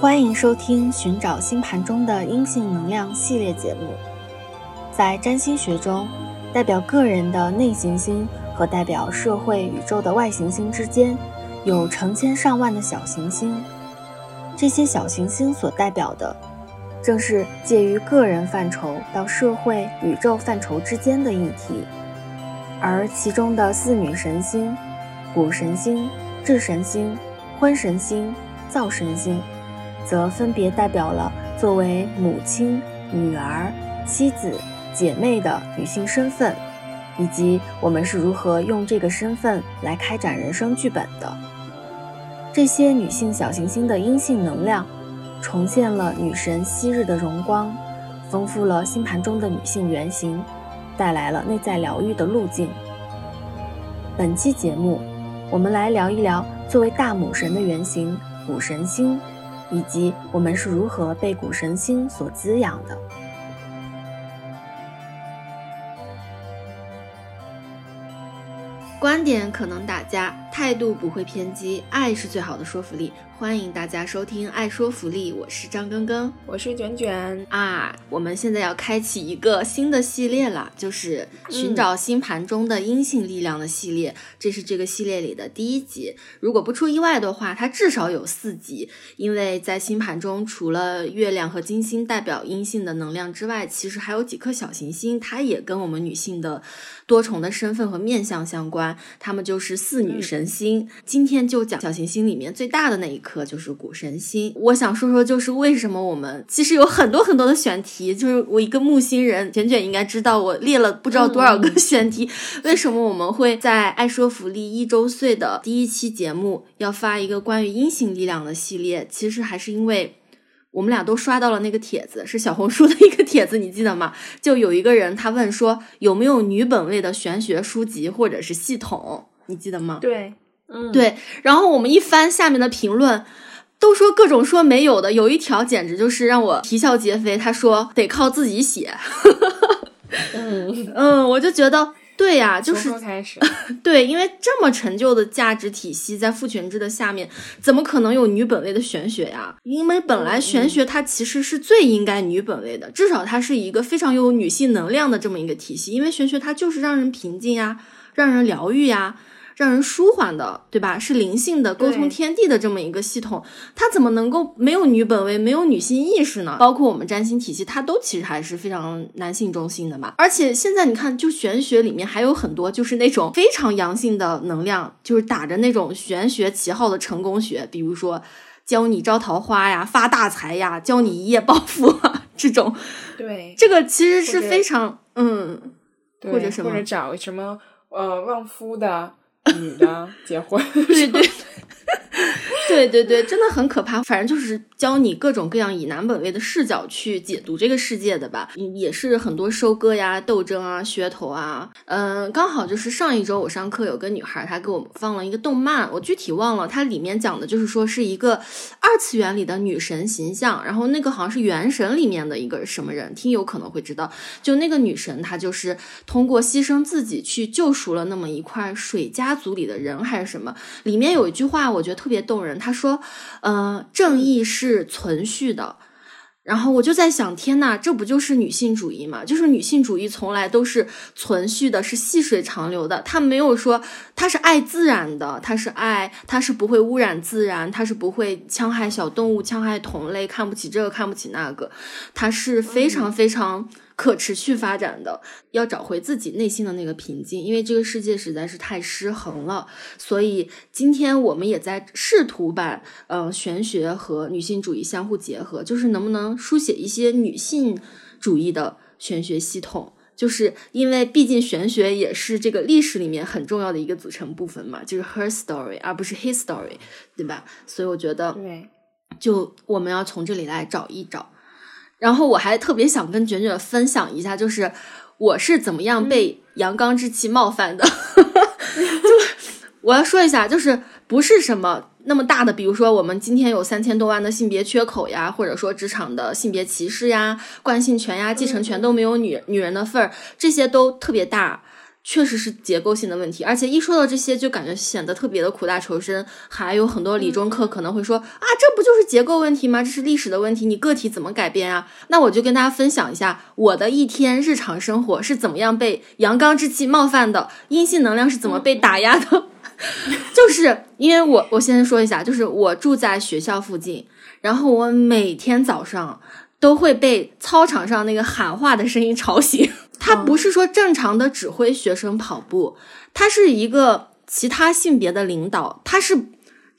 欢迎收听《寻找星盘中的阴性能量》系列节目。在占星学中，代表个人的内行星和代表社会宇宙的外行星之间，有成千上万的小行星。这些小行星所代表的，正是介于个人范畴到社会宇宙范畴之间的议题。而其中的四女神星、谷神星、智神星、婚神星、灶神星，则分别代表了作为母亲、女儿、妻子、姐妹的女性身份，以及我们是如何用这个身份来开展人生剧本的。这些女性小行星的阴性能量，重现了女神昔日的荣光，丰富了星盘中的女性原型。带来了内在疗愈的路径。本期节目，我们来聊一聊作为大母神的原型母神星，以及我们是如何被谷神星所滋养的。观点可能打架，态度不会偏激，爱是最好的说服力。欢迎大家收听《爱说福利》，我是张根根，我是卷卷啊。我们现在要开启一个新的系列了，就是寻找星盘中的阴性力量的系列。这是这个系列里的第一集。如果不出意外的话，它至少有四集，因为在星盘中，除了月亮和金星代表阴性的能量之外，其实还有几颗小行星，它也跟我们女性的多重的身份和面相相关。它们就是四女神星。今天就讲小行星里面最大的那一颗。颗就是谷神星，我想说说，就是为什么我们其实有很多很多的选题，就是我一个木星人卷卷应该知道，我列了不知道多少个选题。为什么我们会在爱说福利一周岁的第一期节目要发一个关于阴性力量的系列？其实还是因为我们俩都刷到了那个帖子，是小红书的一个帖子，你记得吗？就有一个人他问说有没有女本位的玄学书籍或者是系统，你记得吗？对。嗯，对，然后我们一翻下面的评论，都说各种说没有的，有一条简直就是让我啼笑皆非。他说得靠自己写，嗯嗯，我就觉得对呀，就是开始，对，因为这么陈旧的价值体系在父权制的下面，怎么可能有女本位的玄学呀？因为本来玄学它其实是最应该女本位的，至少它是一个非常有女性能量的这么一个体系，因为玄学它就是让人平静呀，让人疗愈呀。让人舒缓的，对吧？是灵性的沟通天地的这么一个系统，它怎么能够没有女本位、没有女性意识呢？包括我们占星体系，它都其实还是非常男性中心的嘛。而且现在你看，就玄学里面还有很多就是那种非常阳性的能量，就是打着那种玄学旗号的成功学，比如说教你招桃花呀、发大财呀、教你一夜暴富啊这种。对，这个其实是非常嗯，或者什么，或者找什么呃旺夫的。女的结婚，对对。对对对，真的很可怕。反正就是教你各种各样以男本位的视角去解读这个世界的吧，也是很多收割呀、斗争啊、噱头啊。嗯，刚好就是上一周我上课有个女孩，她给我放了一个动漫，我具体忘了，它里面讲的就是说是一个二次元里的女神形象，然后那个好像是原神里面的一个什么人，听友可能会知道，就那个女神她就是通过牺牲自己去救赎了那么一块水家族里的人还是什么，里面有一句话我觉得特别动人。他说：“呃，正义是存续的。”然后我就在想，天呐，这不就是女性主义吗？就是女性主义从来都是存续的，是细水长流的。他没有说他是爱自然的，他是爱，他是不会污染自然，他是不会戕害小动物、戕害同类，看不起这个，看不起那个。他是非常非常。可持续发展的，要找回自己内心的那个平静，因为这个世界实在是太失衡了。所以今天我们也在试图把，呃，玄学和女性主义相互结合，就是能不能书写一些女性主义的玄学系统？就是因为毕竟玄学也是这个历史里面很重要的一个组成部分嘛，就是 her story 而不是 his story，对吧？所以我觉得，对，就我们要从这里来找一找。然后我还特别想跟卷卷分享一下，就是我是怎么样被阳刚之气冒犯的。就我要说一下，就是不是什么那么大的，比如说我们今天有三千多万的性别缺口呀，或者说职场的性别歧视呀、惯性权呀、继承权都没有女女人的份儿，这些都特别大。确实是结构性的问题，而且一说到这些，就感觉显得特别的苦大仇深。还有很多理中客可能会说啊，这不就是结构问题吗？这是历史的问题，你个体怎么改变啊？那我就跟大家分享一下我的一天日常生活是怎么样被阳刚之气冒犯的，阴性能量是怎么被打压的。就是因为我，我先说一下，就是我住在学校附近，然后我每天早上都会被操场上那个喊话的声音吵醒。他不是说正常的指挥学生跑步，他是一个其他性别的领导，他是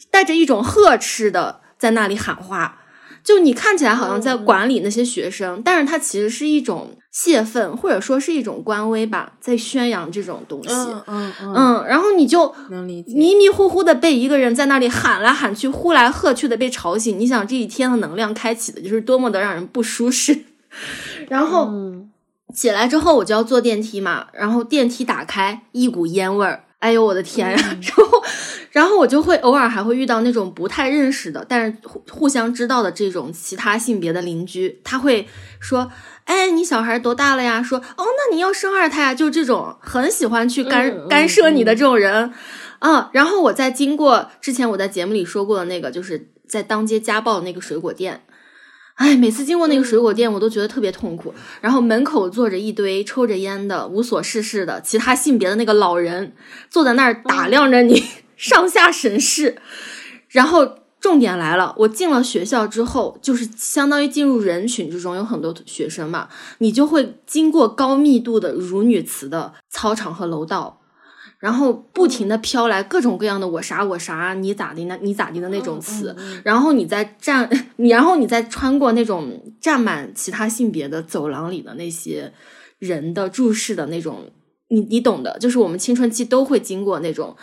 带着一种呵斥的在那里喊话。就你看起来好像在管理那些学生，但是他其实是一种泄愤，或者说是一种官威吧，在宣扬这种东西。嗯嗯嗯，然后你就迷迷糊糊的被一个人在那里喊来喊去、呼来喝去的被吵醒。你想这一天的能量开启的就是多么的让人不舒适。然后起来之后我就要坐电梯嘛，然后电梯打开，一股烟味儿。哎呦我的天呀！然后，然后我就会偶尔还会遇到那种不太认识的，但是互互相知道的这种其他性别的邻居，他会说：“哎，你小孩多大了呀？”说：“哦，那你要生二胎啊？”就这种很喜欢去干干涉你的这种人啊。然后我在经过之前我在节目里说过的那个，就是在当街家暴那个水果店。哎，每次经过那个水果店，我都觉得特别痛苦。然后门口坐着一堆抽着烟的、无所事事的其他性别的那个老人，坐在那儿打量着你，上下审视。然后重点来了，我进了学校之后，就是相当于进入人群之中，有很多学生嘛，你就会经过高密度的辱女词的操场和楼道。然后不停的飘来各种各样的我啥我啥你咋的那你咋的的那种词，然后你再站 你然后你再穿过那种站满其他性别的走廊里的那些人的注视的那种，你你懂的，就是我们青春期都会经过那种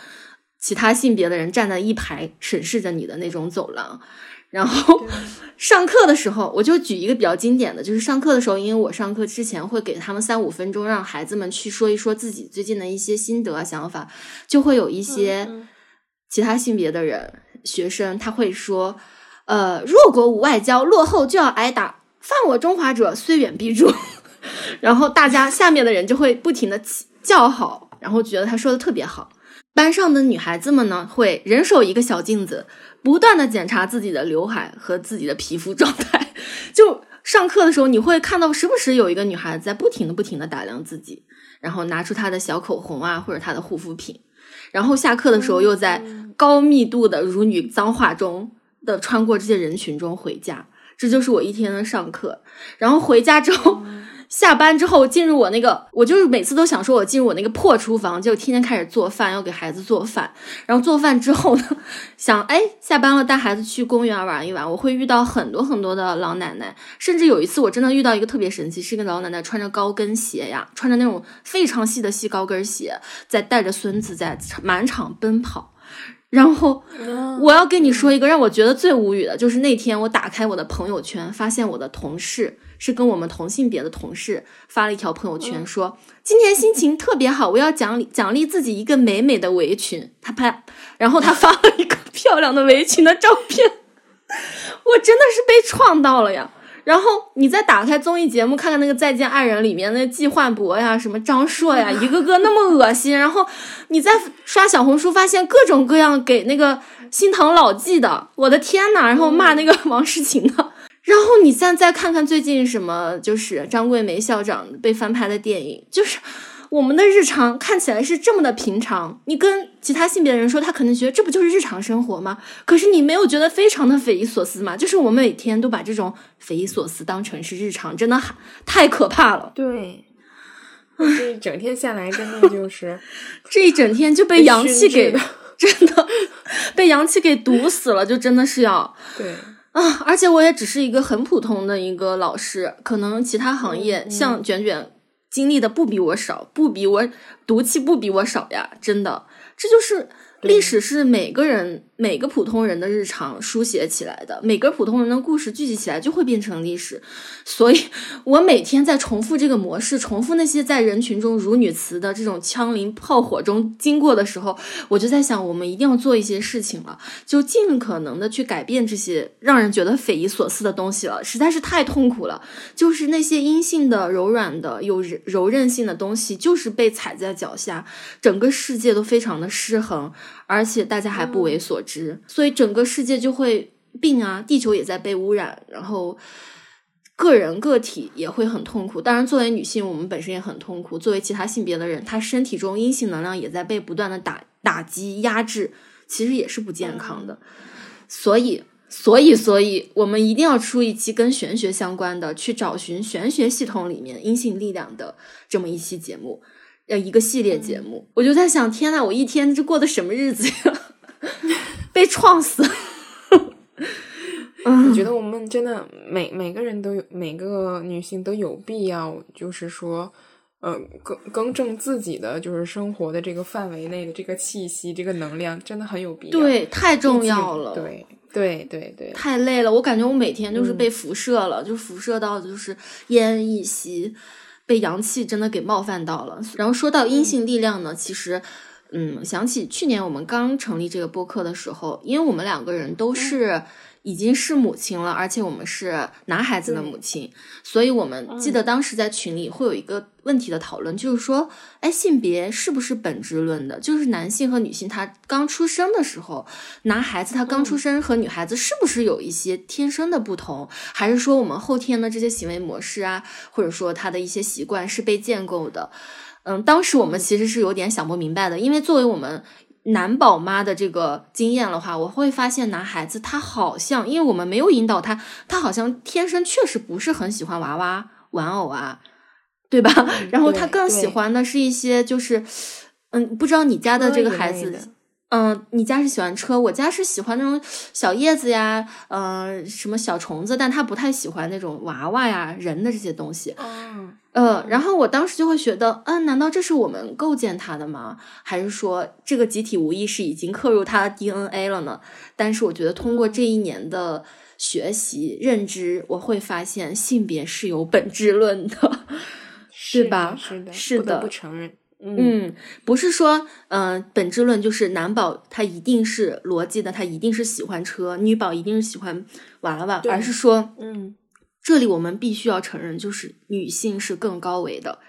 其他性别的人站在一排审视着你的那种走廊。然后 上课的时候，我就举一个比较经典的，就是上课的时候，因为我上课之前会给他们三五分钟，让孩子们去说一说自己最近的一些心得啊、想法，就会有一些其他性别的人学生他会说：“呃，弱国无外交，落后就要挨打，犯我中华者，虽远必诛。”然后大家下面的人就会不停的叫好，然后觉得他说的特别好。班上的女孩子们呢，会人手一个小镜子。不断的检查自己的刘海和自己的皮肤状态，就上课的时候，你会看到时不时有一个女孩子在不停的、不停的打量自己，然后拿出她的小口红啊，或者她的护肤品，然后下课的时候又在高密度的辱女脏话中的穿过这些人群中回家。这就是我一天的上课，然后回家之后。下班之后进入我那个，我就是每次都想说，我进入我那个破厨房，就天天开始做饭，要给孩子做饭。然后做饭之后呢，想哎，下班了带孩子去公园玩一玩。我会遇到很多很多的老奶奶，甚至有一次我真的遇到一个特别神奇，是一个老奶奶穿着高跟鞋呀，穿着那种非常细的细高跟鞋，在带着孙子在满场奔跑。然后我要跟你说一个让我觉得最无语的，就是那天我打开我的朋友圈，发现我的同事。是跟我们同性别的同事发了一条朋友圈，说今天心情特别好，我要奖励奖励自己一个美美的围裙。他拍，然后他发了一个 漂亮的围裙的照片，我真的是被创到了呀。然后你再打开综艺节目看看那个《再见爱人》里面那季焕博呀，什么张硕呀，一个个那么恶心。然后你再刷小红书，发现各种各样给那个心疼老纪的，我的天呐，然后骂那个王诗晴的。然后你现在再看看最近什么，就是张桂梅校长被翻拍的电影，就是我们的日常看起来是这么的平常。你跟其他性别的人说，他可能觉得这不就是日常生活吗？可是你没有觉得非常的匪夷所思吗？就是我们每天都把这种匪夷所思当成是日常，真的太可怕了。对，这一整天下来，真的就是 这一整天就被阳气给 真的被阳气给毒死了，就真的是要对。啊！而且我也只是一个很普通的一个老师，可能其他行业像卷卷经历的不比我少，不比我毒气不比我少呀！真的，这就是历史是每个人每个普通人的日常书写起来的，每个普通人的故事聚集起来就会变成历史。所以，我每天在重复这个模式，重复那些在人群中如女词的这种枪林炮火中经过的时候，我就在想，我们一定要做一些事情了，就尽可能的去改变这些让人觉得匪夷所思的东西了，实在是太痛苦了。就是那些阴性的、柔软的、有柔韧性的东西，就是被踩在脚下，整个世界都非常的失衡，而且大家还不为所知，所以整个世界就会病啊，地球也在被污染，然后。个人个体也会很痛苦，当然，作为女性，我们本身也很痛苦。作为其他性别的人，她身体中阴性能量也在被不断的打打击、压制，其实也是不健康的。所以，所以，所以我们一定要出一期跟玄学相关的，去找寻玄学系统里面阴性力量的这么一期节目，呃，一个系列节目。我就在想，天呐，我一天这过的什么日子呀？被撞死。我觉得我们真的每每个人都有，每个女性都有必要，就是说，呃，更更正自己的就是生活的这个范围内的这个气息，这个能量真的很有必要。对，太重要了。对，对，对，对。太累了，我感觉我每天就是被辐射了，就辐射到就是奄奄一息，被阳气真的给冒犯到了。然后说到阴性力量呢，其实，嗯，想起去年我们刚成立这个播客的时候，因为我们两个人都是。已经是母亲了，而且我们是男孩子的母亲，所以我们记得当时在群里会有一个问题的讨论，就是说，哎，性别是不是本质论的？就是男性和女性他刚出生的时候，男孩子他刚出生和女孩子是不是有一些天生的不同？还是说我们后天的这些行为模式啊，或者说他的一些习惯是被建构的？嗯，当时我们其实是有点想不明白的，因为作为我们。男宝妈的这个经验的话，我会发现男孩子他好像，因为我们没有引导他，他好像天生确实不是很喜欢娃娃玩偶啊，对吧？然后他更喜欢的是一些就是，嗯，不知道你家的这个孩子，嗯，你家是喜欢车，我家是喜欢那种小叶子呀，嗯，什么小虫子，但他不太喜欢那种娃娃呀、人的这些东西。呃，然后我当时就会觉得，嗯，难道这是我们构建他的吗？还是说这个集体无意识已经刻入他的 DNA 了呢？但是我觉得通过这一年的学习认知，我会发现性别是有本质论的，是吧？是的，是的，不承认。嗯，不是说，嗯，本质论就是男宝他一定是逻辑的，他一定是喜欢车，女宝一定是喜欢娃娃，而是说，嗯。这里我们必须要承认，就是女性是更高维的。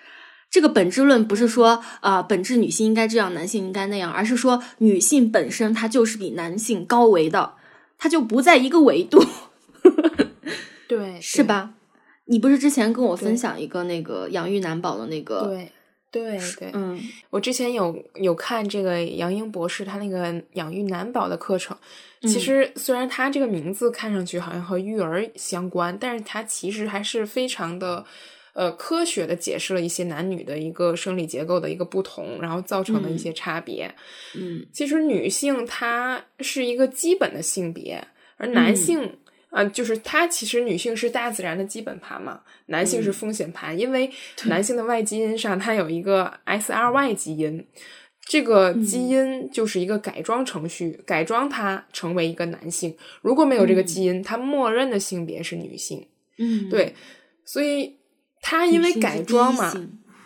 这个本质论不是说啊，本质女性应该这样，男性应该那样，而是说女性本身她就是比男性高维的，她就不在一个维度。对，是吧？你不是之前跟我分享一个那个养育男宝的那个？对。对对，嗯，我之前有有看这个杨英博士他那个养育男宝的课程，其实虽然他这个名字看上去好像和育儿相关，但是他其实还是非常的呃科学的解释了一些男女的一个生理结构的一个不同，然后造成的一些差别。嗯，其实女性她是一个基本的性别，而男性。啊，就是它其实女性是大自然的基本盘嘛，男性是风险盘，因为男性的 Y 基因上它有一个 SRY 基因，这个基因就是一个改装程序，改装它成为一个男性。如果没有这个基因，它默认的性别是女性。嗯，对，所以它因为改装嘛，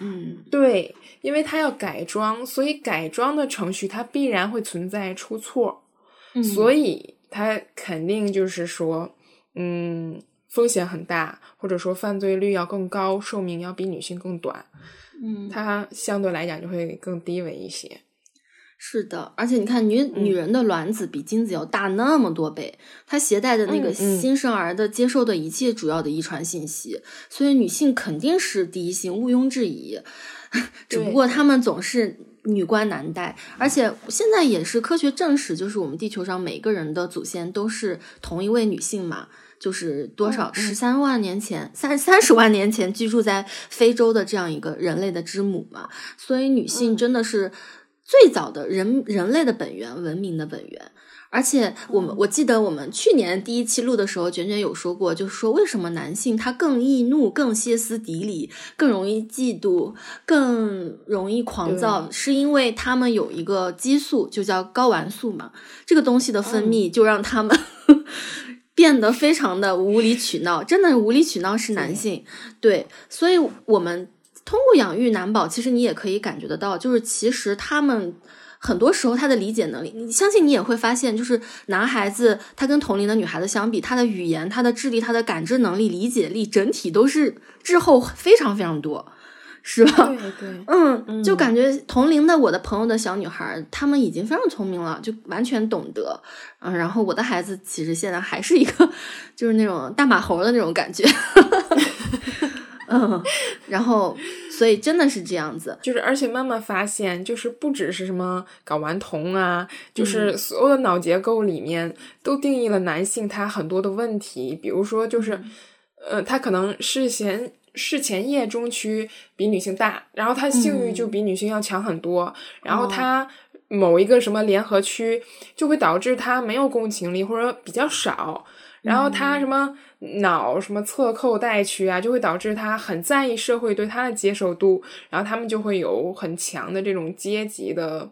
嗯，对，因为它要改装，所以改装的程序它必然会存在出错，所以。他肯定就是说，嗯，风险很大，或者说犯罪率要更高，寿命要比女性更短，嗯，它相对来讲就会更低维一些。是的，而且你看，女女人的卵子比精子要大那么多倍，它携带的那个新生儿的接受的一切主要的遗传信息，所以女性肯定是第一性，毋庸置疑。只不过他们总是。女官男戴，而且现在也是科学证实，就是我们地球上每个人的祖先都是同一位女性嘛，就是多少十三万年前、三三十万年前居住在非洲的这样一个人类的之母嘛，所以女性真的是最早的人人类的本源，文明的本源。而且我们我记得我们去年第一期录的时候，卷卷有说过，就是说为什么男性他更易怒、更歇斯底里、更容易嫉妒、更容易狂躁，是因为他们有一个激素，就叫睾丸素嘛。这个东西的分泌就让他们 变得非常的无理取闹，真的无理取闹是男性。对，所以我们通过养育男宝，其实你也可以感觉得到，就是其实他们。很多时候，他的理解能力，你相信你也会发现，就是男孩子他跟同龄的女孩子相比，他的语言、他的智力、他的感知能力、理解力整体都是滞后非常非常多，是吧？对对，嗯，就感觉同龄的我的朋友的小女孩，她们已经非常聪明了，就完全懂得。嗯，然后我的孩子其实现在还是一个，就是那种大马猴的那种感觉。嗯，然后，所以真的是这样子，就是而且慢慢发现，就是不只是什么睾丸酮啊，就是所有的脑结构里面都定义了男性他很多的问题，比如说就是，呃，他可能事前事前叶中区比女性大，然后他性欲就比女性要强很多，然后他某一个什么联合区就会导致他没有共情力或者比较少，然后他什么。脑什么侧扣带区啊，就会导致他很在意社会对他的接受度，然后他们就会有很强的这种阶级的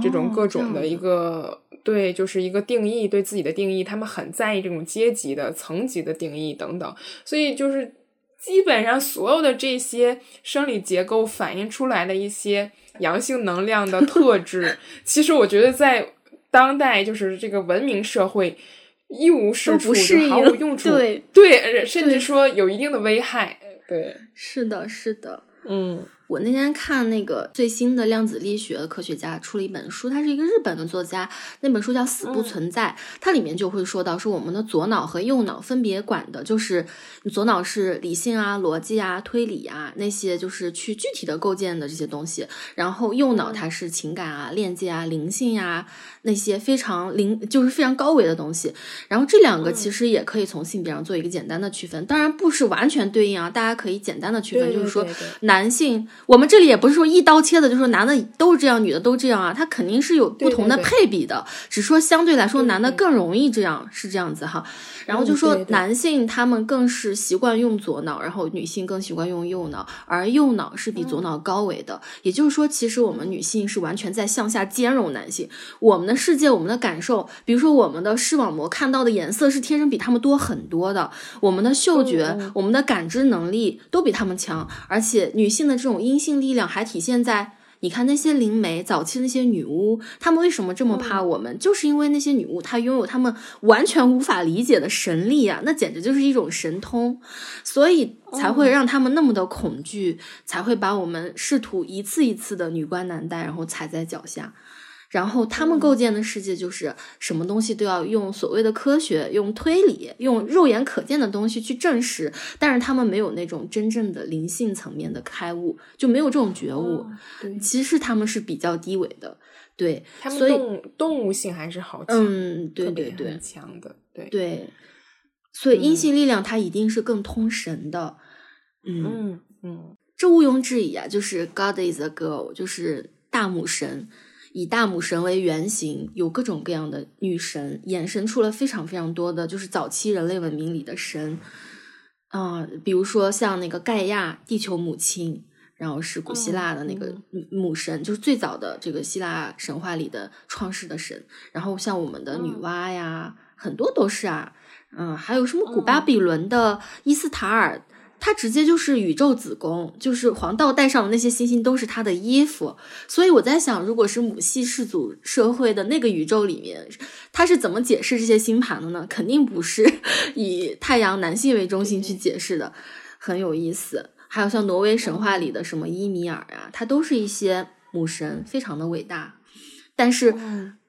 这种各种的一个对，就是一个定义对自己的定义，他们很在意这种阶级的层级的定义等等，所以就是基本上所有的这些生理结构反映出来的一些阳性能量的特质，其实我觉得在当代就是这个文明社会。一无是处，毫无用处。对对，甚至说有一定的危害。对，是的，是的，嗯。我那天看那个最新的量子力学的科学家出了一本书，他是一个日本的作家，那本书叫《死不存在》，它里面就会说到，说我们的左脑和右脑分别管的就是左脑是理性啊、逻辑啊、推理啊那些，就是去具体的构建的这些东西，然后右脑它是情感啊、链接啊、灵性呀那些非常灵，就是非常高维的东西。然后这两个其实也可以从性别上做一个简单的区分，当然不是完全对应啊，大家可以简单的区分，就是说男性。我们这里也不是说一刀切的，就是说男的都是这样，女的都这样啊，他肯定是有不同的配比的，只说相对来说男的更容易这样，是这样子哈。然后就说男性他们更是习惯用左脑，然后女性更习惯用右脑，而右脑是比左脑高维的。也就是说，其实我们女性是完全在向下兼容男性。我们的世界，我们的感受，比如说我们的视网膜看到的颜色是天生比他们多很多的，我们的嗅觉、我们的感知能力都比他们强，而且女性的这种阴性力量还体现在。你看那些灵媒，早期那些女巫，她们为什么这么怕我们？就是因为那些女巫她拥有她们完全无法理解的神力啊，那简直就是一种神通，所以才会让他们那么的恐惧，才会把我们试图一次一次的女官男带，然后踩在脚下。然后他们构建的世界就是什么东西都要用所谓的科学、用推理、用肉眼可见的东西去证实，但是他们没有那种真正的灵性层面的开悟，就没有这种觉悟。对，其实他们是比较低维的。对，他们动动物性还是好强，嗯，对对对，强的，对对。所以阴性力量它一定是更通神的。嗯嗯，这毋庸置疑啊，就是 God is a girl，就是大母神。以大母神为原型，有各种各样的女神，衍生出了非常非常多的就是早期人类文明里的神，啊，比如说像那个盖亚，地球母亲，然后是古希腊的那个母神，就是最早的这个希腊神话里的创世的神，然后像我们的女娲呀，很多都是啊，嗯，还有什么古巴比伦的伊斯塔尔。它直接就是宇宙子宫，就是黄道带上的那些星星都是他的衣服，所以我在想，如果是母系氏族社会的那个宇宙里面，他是怎么解释这些星盘的呢？肯定不是以太阳男性为中心去解释的，很有意思。还有像挪威神话里的什么伊米尔啊，它都是一些母神，非常的伟大。但是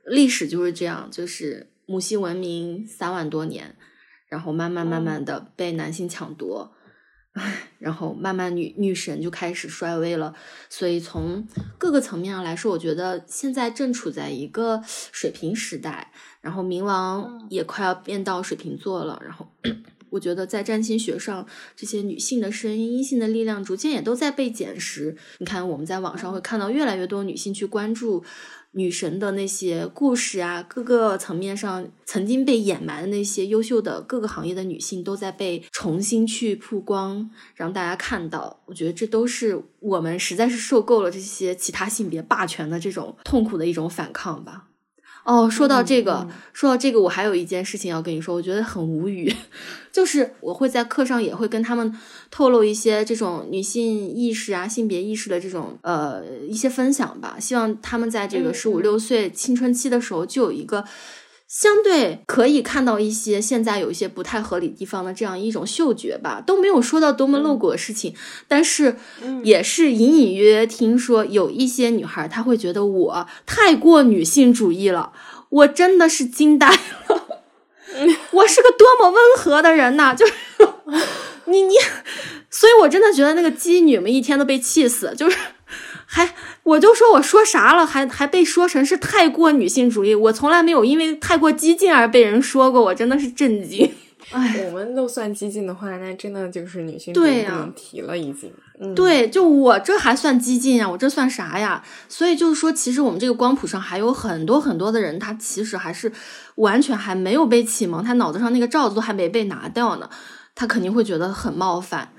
历史就是这样，就是母系文明三万多年，然后慢慢慢慢的被男性抢夺。然后慢慢女女神就开始衰微了，所以从各个层面上来说，我觉得现在正处在一个水瓶时代。然后冥王也快要变到水瓶座了，然后 我觉得在占星学上，这些女性的声音、阴性的力量，逐渐也都在被捡拾。你看，我们在网上会看到越来越多女性去关注。女神的那些故事啊，各个层面上曾经被掩埋的那些优秀的各个行业的女性，都在被重新去曝光，让大家看到。我觉得这都是我们实在是受够了这些其他性别霸权的这种痛苦的一种反抗吧。哦，说到这个，说到这个，我还有一件事情要跟你说，我觉得很无语，就是我会在课上也会跟他们透露一些这种女性意识啊、性别意识的这种呃一些分享吧，希望他们在这个十五六岁青春期的时候就有一个。相对可以看到一些现在有一些不太合理地方的这样一种嗅觉吧，都没有说到多么露骨的事情，但是也是隐隐约约听说有一些女孩她会觉得我太过女性主义了，我真的是惊呆了，我是个多么温和的人呐，就是你你，所以我真的觉得那个妓女们一天都被气死，就是还。我就说我说啥了，还还被说成是太过女性主义。我从来没有因为太过激进而被人说过，我真的是震惊。哎，我们都算激进的话，那真的就是女性主义不能提了，已经。对，就我这还算激进呀？我这算啥呀？所以就是说，其实我们这个光谱上还有很多很多的人，他其实还是完全还没有被启蒙，他脑子上那个罩子都还没被拿掉呢，他肯定会觉得很冒犯。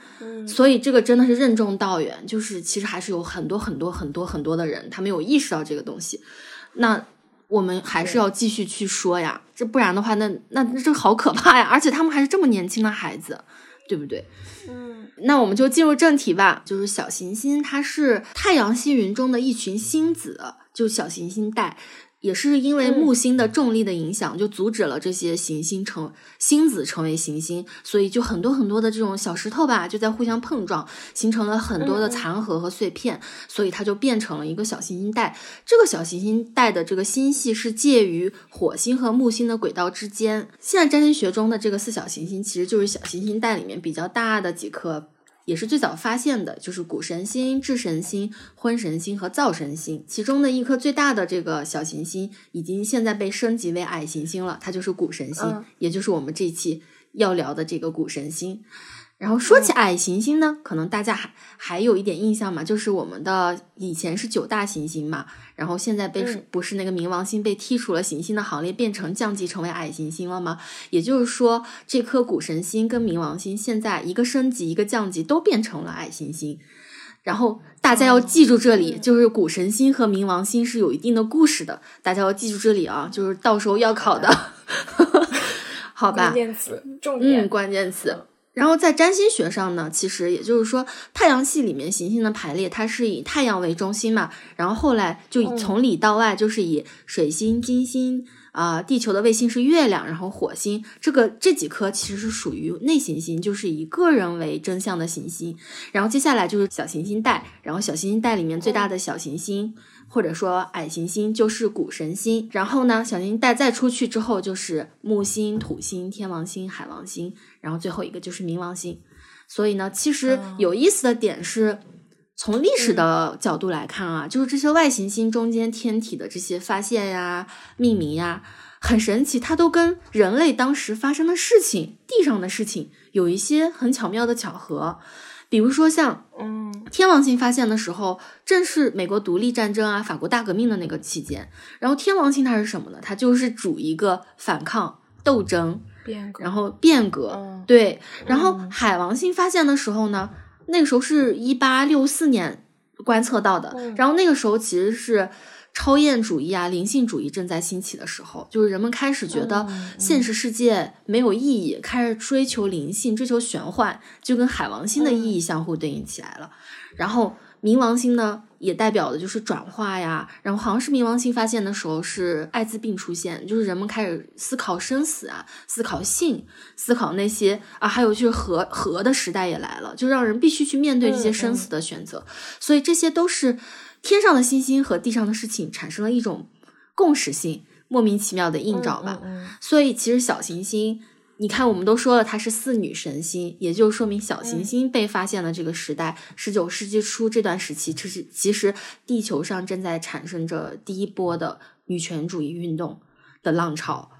所以这个真的是任重道远，就是其实还是有很多很多很多很多的人，他没有意识到这个东西。那我们还是要继续去说呀，这不然的话，那那这好可怕呀！而且他们还是这么年轻的孩子，对不对？嗯，那我们就进入正题吧。就是小行星，它是太阳星云中的一群星子，就小行星带。也是因为木星的重力的影响，就阻止了这些行星成星子成为行星，所以就很多很多的这种小石头吧，就在互相碰撞，形成了很多的残核和碎片，所以它就变成了一个小行星带。这个小行星带的这个星系是介于火星和木星的轨道之间。现在占星学中的这个四小行星，其实就是小行星带里面比较大的几颗。也是最早发现的，就是谷神星、智神星、婚神星和灶神星。其中的一颗最大的这个小行星，已经现在被升级为矮行星了，它就是谷神星，也就是我们这期要聊的这个谷神星。然后说起矮行星呢，可能大家还还有一点印象嘛，就是我们的以前是九大行星嘛，然后现在被不是那个冥王星被剔除了行星的行列，变成降级成为矮行星了吗？也就是说，这颗谷神星跟冥王星现在一个升级一个降级，都变成了矮行星。然后大家要记住这里，就是谷神星和冥王星是有一定的故事的，大家要记住这里啊，就是到时候要考的，好吧？关键词，重点，嗯，关键词。然后在占星学上呢，其实也就是说，太阳系里面行星的排列，它是以太阳为中心嘛。然后后来就从里到外，就是以水星、金星啊，地球的卫星是月亮，然后火星这个这几颗其实是属于内行星，就是以个人为真相的行星。然后接下来就是小行星带，然后小行星带里面最大的小行星。或者说矮行星就是谷神星，然后呢，小行星带再出去之后就是木星、土星、天王星、海王星，然后最后一个就是冥王星。所以呢，其实有意思的点是，从历史的角度来看啊，就是这些外行星中间天体的这些发现呀、命名呀，很神奇，它都跟人类当时发生的事情、地上的事情有一些很巧妙的巧合。比如说像，嗯，天王星发现的时候，正是美国独立战争啊、法国大革命的那个期间。然后天王星它是什么呢？它就是主一个反抗、斗争、变革，然后变革。对。然后海王星发现的时候呢，那个时候是一八六四年观测到的。然后那个时候其实是。超验主义啊，灵性主义正在兴起的时候，就是人们开始觉得现实世界没有意义，开始追求灵性，追求玄幻，就跟海王星的意义相互对应起来了。然后冥王星呢，也代表的就是转化呀。然后好像是冥王星发现的时候是艾滋病出现，就是人们开始思考生死啊，思考性，思考那些啊，还有就是和和的时代也来了，就让人必须去面对这些生死的选择。所以这些都是。天上的星星和地上的事情产生了一种共识性，莫名其妙的映照吧。所以其实小行星，你看我们都说了它是四女神星，也就说明小行星被发现的这个时代，十九世纪初这段时期，其实其实地球上正在产生着第一波的女权主义运动的浪潮。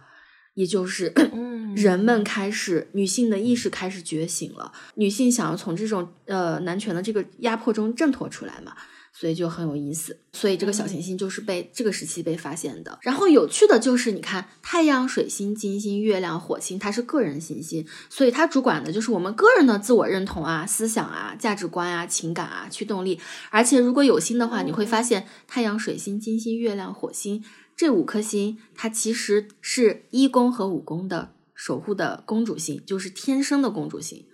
也就是嗯 人们开始女性的意识开始觉醒了，女性想要从这种呃男权的这个压迫中挣脱出来嘛。所以就很有意思，所以这个小行星就是被这个时期被发现的。然后有趣的就是，你看太阳、水星、金星、月亮、火星，它是个人行星，所以它主管的就是我们个人的自我认同啊、思想啊、价值观啊、情感啊、驱动力。而且如果有心的话，你会发现太阳、水星、金星、月亮、火星这五颗星，它其实是一宫和五宫的守护的公主星，就是天生的公主星，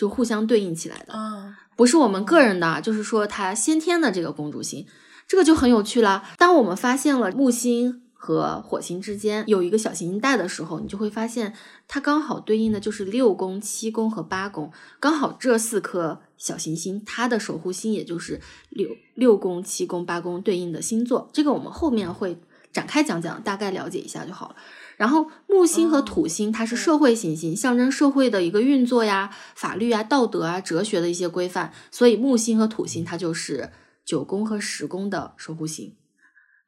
就互相对应起来的。啊，不是我们个人的，就是说它先天的这个公主星，这个就很有趣了。当我们发现了木星和火星之间有一个小行星带的时候，你就会发现它刚好对应的就是六宫、七宫和八宫，刚好这四颗小行星它的守护星也就是六六宫、七宫、八宫对应的星座。这个我们后面会展开讲讲，大概了解一下就好了。然后木星和土星，它是社会行星，象征社会的一个运作呀、法律啊、道德啊、哲学的一些规范。所以木星和土星，它就是九宫和十宫的守护星。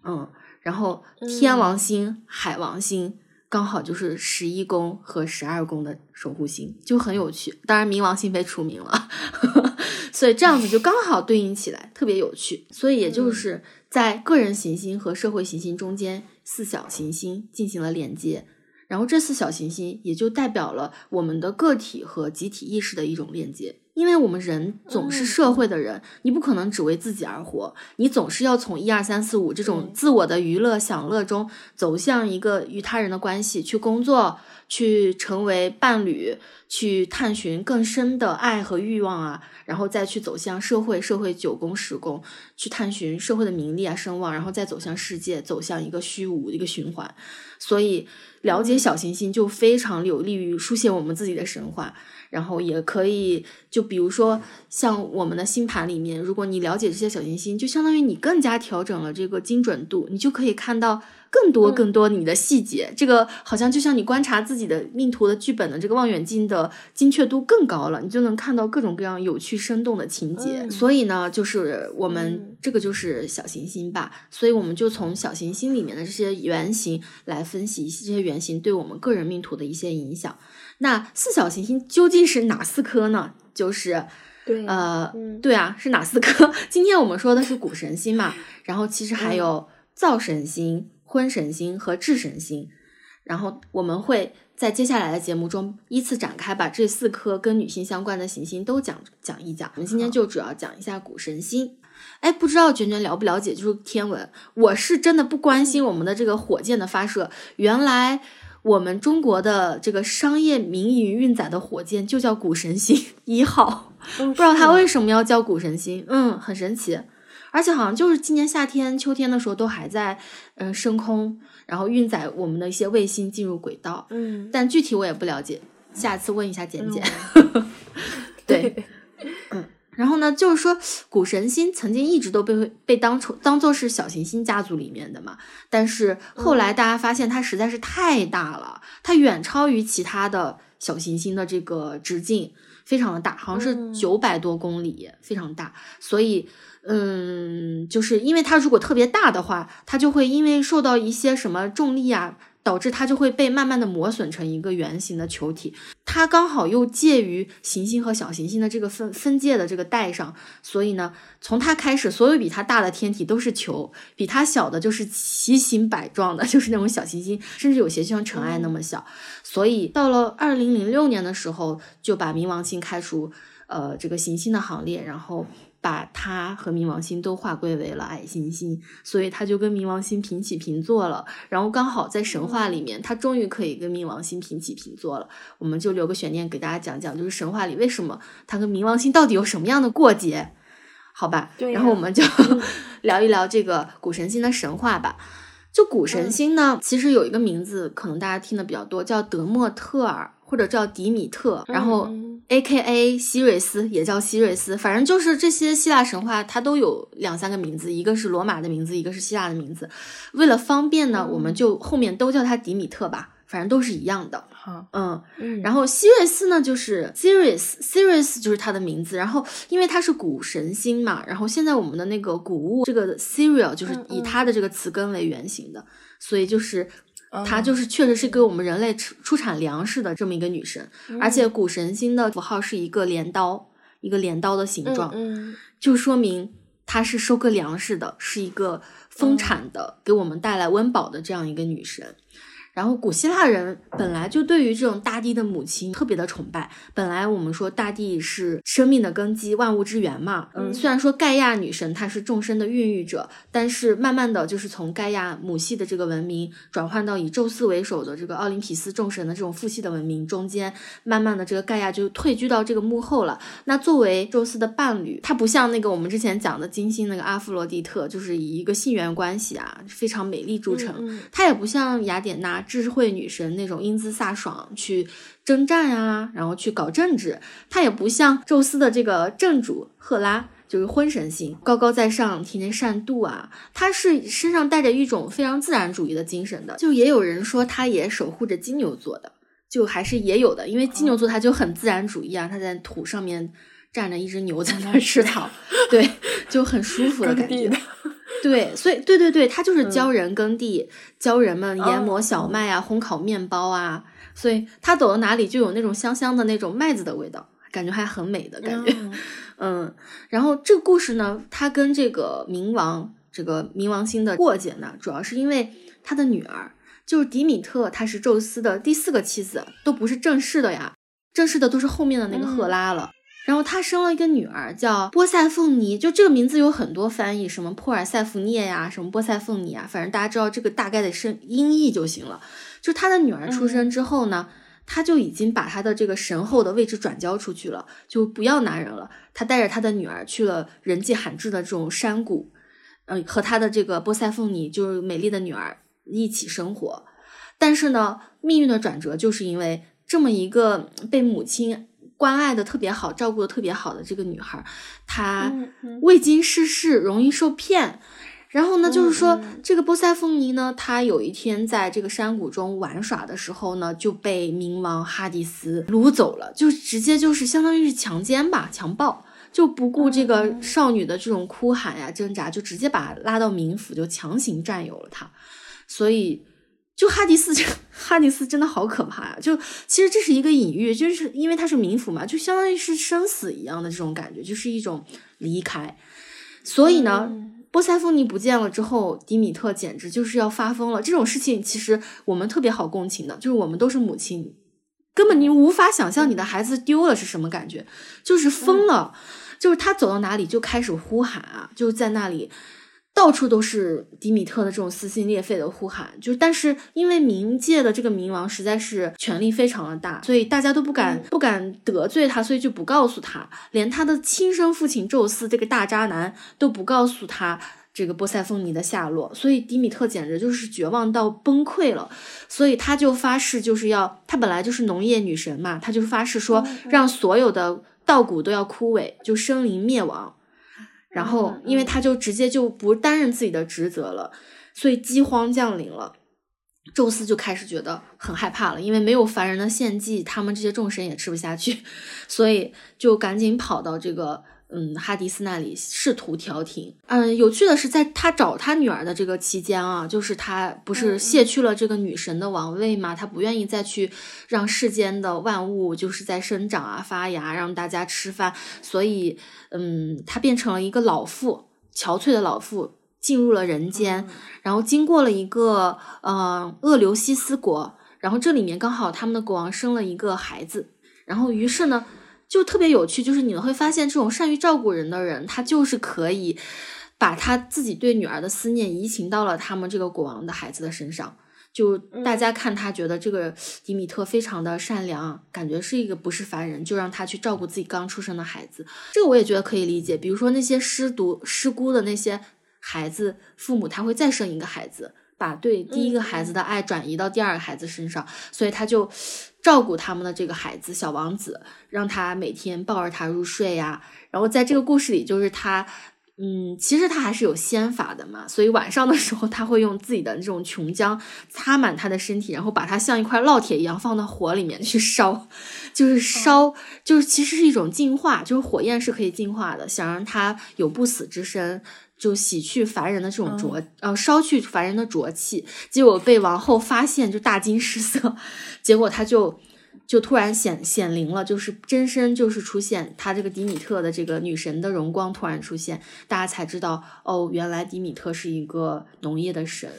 嗯，然后天王星、海王星刚好就是十一宫和十二宫的守护星，就很有趣。当然，冥王星被除名了，所以这样子就刚好对应起来，特别有趣。所以也就是在个人行星和社会行星中间，四小行星进行了连接。然后这四小行星也就代表了我们的个体和集体意识的一种链接，因为我们人总是社会的人，你不可能只为自己而活，你总是要从一二三四五这种自我的娱乐享乐中走向一个与他人的关系，去工作，去成为伴侣，去探寻更深的爱和欲望啊，然后再去走向社会，社会九宫十宫，去探寻社会的名利啊声望，然后再走向世界，走向一个虚无一个循环，所以。了解小行星就非常有利于书写我们自己的神话，然后也可以就比如说像我们的星盘里面，如果你了解这些小行星，就相当于你更加调整了这个精准度，你就可以看到更多更多你的细节。这个好像就像你观察自己的命图的剧本的这个望远镜的精确度更高了，你就能看到各种各样有趣生动的情节。所以呢，就是我们这个就是小行星吧，所以我们就从小行星里面的这些原型来分析一些这些原。原型对我们个人命图的一些影响。那四小行星究竟是哪四颗呢？就是对，呃，对啊，是哪四颗？今天我们说的是谷神星嘛，然后其实还有灶神星、婚神星和智神星。然后我们会在接下来的节目中依次展开，把这四颗跟女性相关的行星都讲讲一讲。我们今天就主要讲一下谷神星。哎，不知道卷卷了不了解，就是天文。我是真的不关心我们的这个火箭的发射。原来我们中国的这个商业民营运载的火箭就叫谷神星一号，不知道它为什么要叫谷神星。嗯，很神奇。而且好像就是今年夏天、秋天的时候都还在嗯升空，然后运载我们的一些卫星进入轨道。嗯，但具体我也不了解，下次问一下简简。对，嗯。然后呢，就是说，古神星曾经一直都被被当成当做是小行星家族里面的嘛，但是后来大家发现它实在是太大了，它远超于其他的小行星的这个直径，非常的大，好像是九百多公里，非常大。所以，嗯，就是因为它如果特别大的话，它就会因为受到一些什么重力啊。导致它就会被慢慢的磨损成一个圆形的球体，它刚好又介于行星和小行星的这个分分界的这个带上，所以呢，从它开始，所有比它大的天体都是球，比它小的就是奇形百状的，就是那种小行星，甚至有些像尘埃那么小。所以到了二零零六年的时候，就把冥王星开除呃这个行星的行列，然后。把他和冥王星都划归为了矮行星，所以他就跟冥王星平起平坐了。然后刚好在神话里面，他终于可以跟冥王星平起平坐了。我们就留个悬念给大家讲讲，就是神话里为什么他跟冥王星到底有什么样的过节？好吧，然后我们就 聊一聊这个古神星的神话吧。就古神星呢，其实有一个名字，可能大家听的比较多，叫德莫特尔。或者叫迪米特，然后 A K A 希瑞斯也叫希瑞斯，反正就是这些希腊神话，它都有两三个名字，一个是罗马的名字，一个是希腊的名字。为了方便呢，我们就后面都叫它迪米特吧，反正都是一样的。好，嗯，然后希瑞斯呢，就是 Sirius，Sirius 就是它的名字。然后因为它是谷神星嘛，然后现在我们的那个谷物这个 cereal 就是以它的这个词根为原型的，所以就是。她就是确实是给我们人类出出产粮食的这么一个女神，而且古神星的符号是一个镰刀，一个镰刀的形状，嗯。就说明她是收割粮食的，是一个丰产的，给我们带来温饱的这样一个女神。然后古希腊人本来就对于这种大地的母亲特别的崇拜。本来我们说大地是生命的根基，万物之源嘛。嗯，虽然说盖亚女神她是众生的孕育者，但是慢慢的就是从盖亚母系的这个文明转换到以宙斯为首的这个奥林匹斯众神的这种父系的文明中间，慢慢的这个盖亚就退居到这个幕后了。那作为宙斯的伴侣，她不像那个我们之前讲的金星那个阿弗罗狄特，就是以一个性缘关系啊非常美丽著称。嗯她也不像雅典娜智慧女神那种英姿飒爽去征战啊，然后去搞政治。她也不像宙斯的这个正主赫拉，就是婚神星，高高在上，天天善妒啊。她是身上带着一种非常自然主义的精神的。就也有人说她也守护着金牛座的，就还是也有的，因为金牛座它就很自然主义啊，它在土上面站着一只牛在那儿吃草，对，就很舒服的感觉。对，所以对对对，他就是教人耕地，教人们研磨哦小麦啊，烘烤面包啊，所以他走到哪里就有那种香香的那种麦子的味道，感觉还很美的感觉。嗯 嗯，然后这个故事呢，他跟这个冥王这个冥王星的过节呢，主要是因为他的女儿就是迪米特，她是宙斯的第四个妻子，都不是正式的呀，正式的都是后面的那个赫拉了。然后她生了一个女儿，叫波塞凤尼，就这个名字有很多翻译，什么珀尔塞福涅呀，什么波塞凤尼啊，反正大家知道这个大概的声音译就行了。就她的女儿出生之后呢，她就已经把她的这个神后的位置转交出去了，就不要男人了。她带着她的女儿去了人迹罕至的这种山谷，嗯、和他的这个波塞凤尼就是美丽的女儿一起生活。但是呢，命运的转折就是因为这么一个被母亲关爱的特别好、照顾的特别好的这个女孩，她未经世事，容易受骗。然后呢，就是说嗯这个波塞凤尼呢，她有一天在这个山谷中玩耍的时候呢，就被冥王哈迪斯掳走了，就直接就是相当于是强奸吧，强暴。就不顾这个少女的这种哭喊呀、挣扎，就直接把拉到冥府，就强行占有了她。所以，就哈迪斯这 哈迪斯真的好可怕呀！就其实这是一个隐喻，就是因为他是冥府嘛，就相当于是生死一样的这种感觉，就是一种离开。所以呢，波塞凤尼不见了之后，迪米特简直就是要发疯了。这种事情其实我们特别好共情的，就是我们都是母亲，根本你无法想象你的孩子丢了是什么感觉，就是疯了，就是他走到哪里就开始呼喊啊，就在那里。到处都是迪米特的这种撕心裂肺的呼喊，就但是因为冥界的这个冥王实在是权力非常的大，所以大家都不敢、不敢得罪他，所以就不告诉他，连他的亲生父亲宙斯这个大渣男都不告诉他这个波塞凤尼的下落，所以迪米特简直就是绝望到崩溃了，所以他就发誓就是要，他本来就是农业女神嘛，他就发誓说让所有的稻谷都要枯萎，就生灵灭亡。然后，因为他就直接就不担任自己的职责了，所以饥荒降临了。宙斯就开始觉得很害怕了，因为没有凡人的献祭，他们这些众神也吃不下去，所以就赶紧跑到这个嗯哈迪斯那里试图调停。嗯，有趣的是，在他找他女儿的这个期间啊，就是他不是卸去了这个女神的王位嘛，他不愿意再去让世间的万物就是在生长啊、发芽，让大家吃饭，所以嗯，他变成了一个老妇，憔悴的老妇。进入了人间，然后经过了一个呃厄留西斯国，然后这里面刚好他们的国王生了一个孩子，然后于是呢就特别有趣，就是你们会发现这种善于照顾人的人，他就是可以把他自己对女儿的思念移情到了他们这个国王的孩子的身上。就大家看他觉得这个迪米特非常的善良，感觉是一个不是凡人，就让他去照顾自己刚出生的孩子。这个我也觉得可以理解。比如说那些失独失孤的那些。孩子父母他会再生一个孩子，把对第一个孩子的爱转移到第二个孩子身上，所以他就照顾他们的这个孩子小王子，让他每天抱着他入睡呀。然后在这个故事里，就是他嗯，其实他还是有仙法的嘛，所以晚上的时候他会用自己的这种琼浆擦满他的身体，然后把它像一块烙铁一样放到火里面去烧，就是烧，就是其实是一种净化，就是火焰是可以净化的，想让他有不死之身，就洗去凡人的这种浊，呃，烧去凡人的浊气。结果被王后发现，就大惊失色，结果他就。就突然显显灵了，就是真身就是出现，他这个迪米特的这个女神的荣光突然出现，大家才知道哦，原来迪米特是一个农业的神，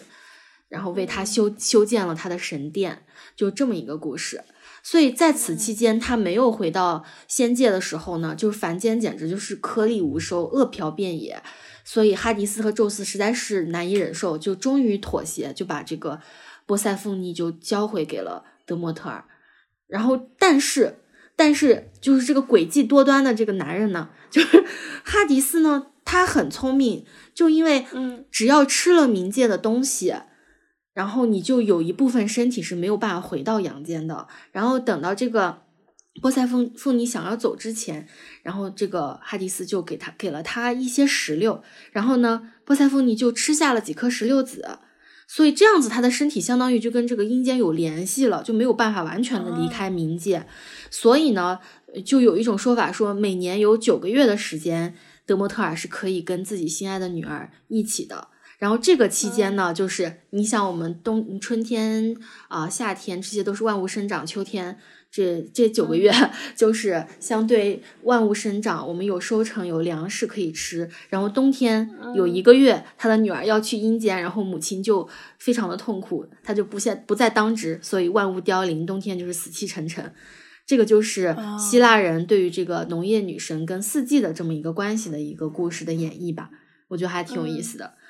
然后为他修修建了他的神殿，就这么一个故事。所以在此期间，他没有回到仙界的时候呢，就是凡间简直就是颗粒无收，饿殍遍野。所以哈迪斯和宙斯实在是难以忍受，就终于妥协，就把这个波塞凤妮就交回给了德莫特尔。然后，但是，但是，就是这个诡计多端的这个男人呢，就是 哈迪斯呢，他很聪明，就因为，嗯，只要吃了冥界的东西，然后你就有一部分身体是没有办法回到阳间的。然后等到这个波塞凤凤妮想要走之前，然后这个哈迪斯就给他给了他一些石榴，然后呢，波塞凤尼就吃下了几颗石榴籽。所以这样子，他的身体相当于就跟这个阴间有联系了，就没有办法完全的离开冥界。所以呢，就有一种说法说，每年有九个月的时间，德莫特尔是可以跟自己心爱的女儿一起的。然后这个期间呢，就是你想，我们冬、春天啊、夏天这些都是万物生长，秋天。这这九个月 就是相对万物生长，我们有收成，有粮食可以吃。然后冬天有一个月，他的女儿要去阴间，然后母亲就非常的痛苦，他就不现不再当值，所以万物凋零，冬天就是死气沉沉。这个就是希腊人对于这个农业女神跟四季的这么一个关系的一个故事的演绎吧，我觉得还挺有意思的。嗯，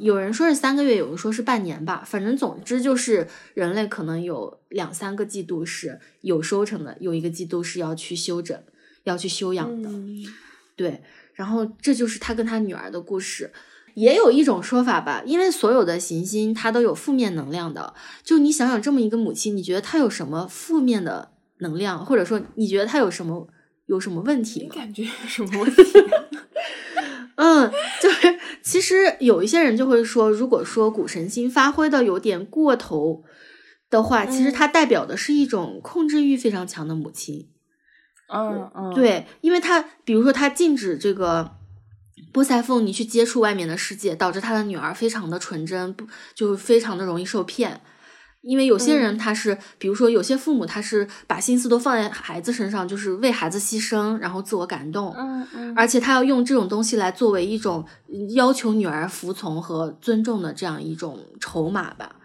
有人说是三个月，有人说是半年吧。反正总之就是人类可能有两三个季度是有收成的，有一个季度是要去休整、要去休养的。对，然后这就是他跟他女儿的故事。也有一种说法吧，因为所有的行星它都有负面能量的。就你想想，这么一个母亲，你觉得她有什么负面的能量，或者说你觉得她有什么有什么问题吗？感觉有什么问题？嗯，就是其实有一些人就会说，如果说谷神星发挥的有点过头的话，其实它代表的是一种控制欲非常强的母亲。嗯嗯，对，因为他比如说他禁止这个波塞凤你去接触外面的世界，导致他的女儿非常的纯真，不就非常的容易受骗。因为有些人他是，比如说有些父母他是把心思都放在孩子身上，就是为孩子牺牲，然后自我感动，嗯嗯，而且他要用这种东西来作为一种要求女儿服从和尊重的这样一种筹码吧。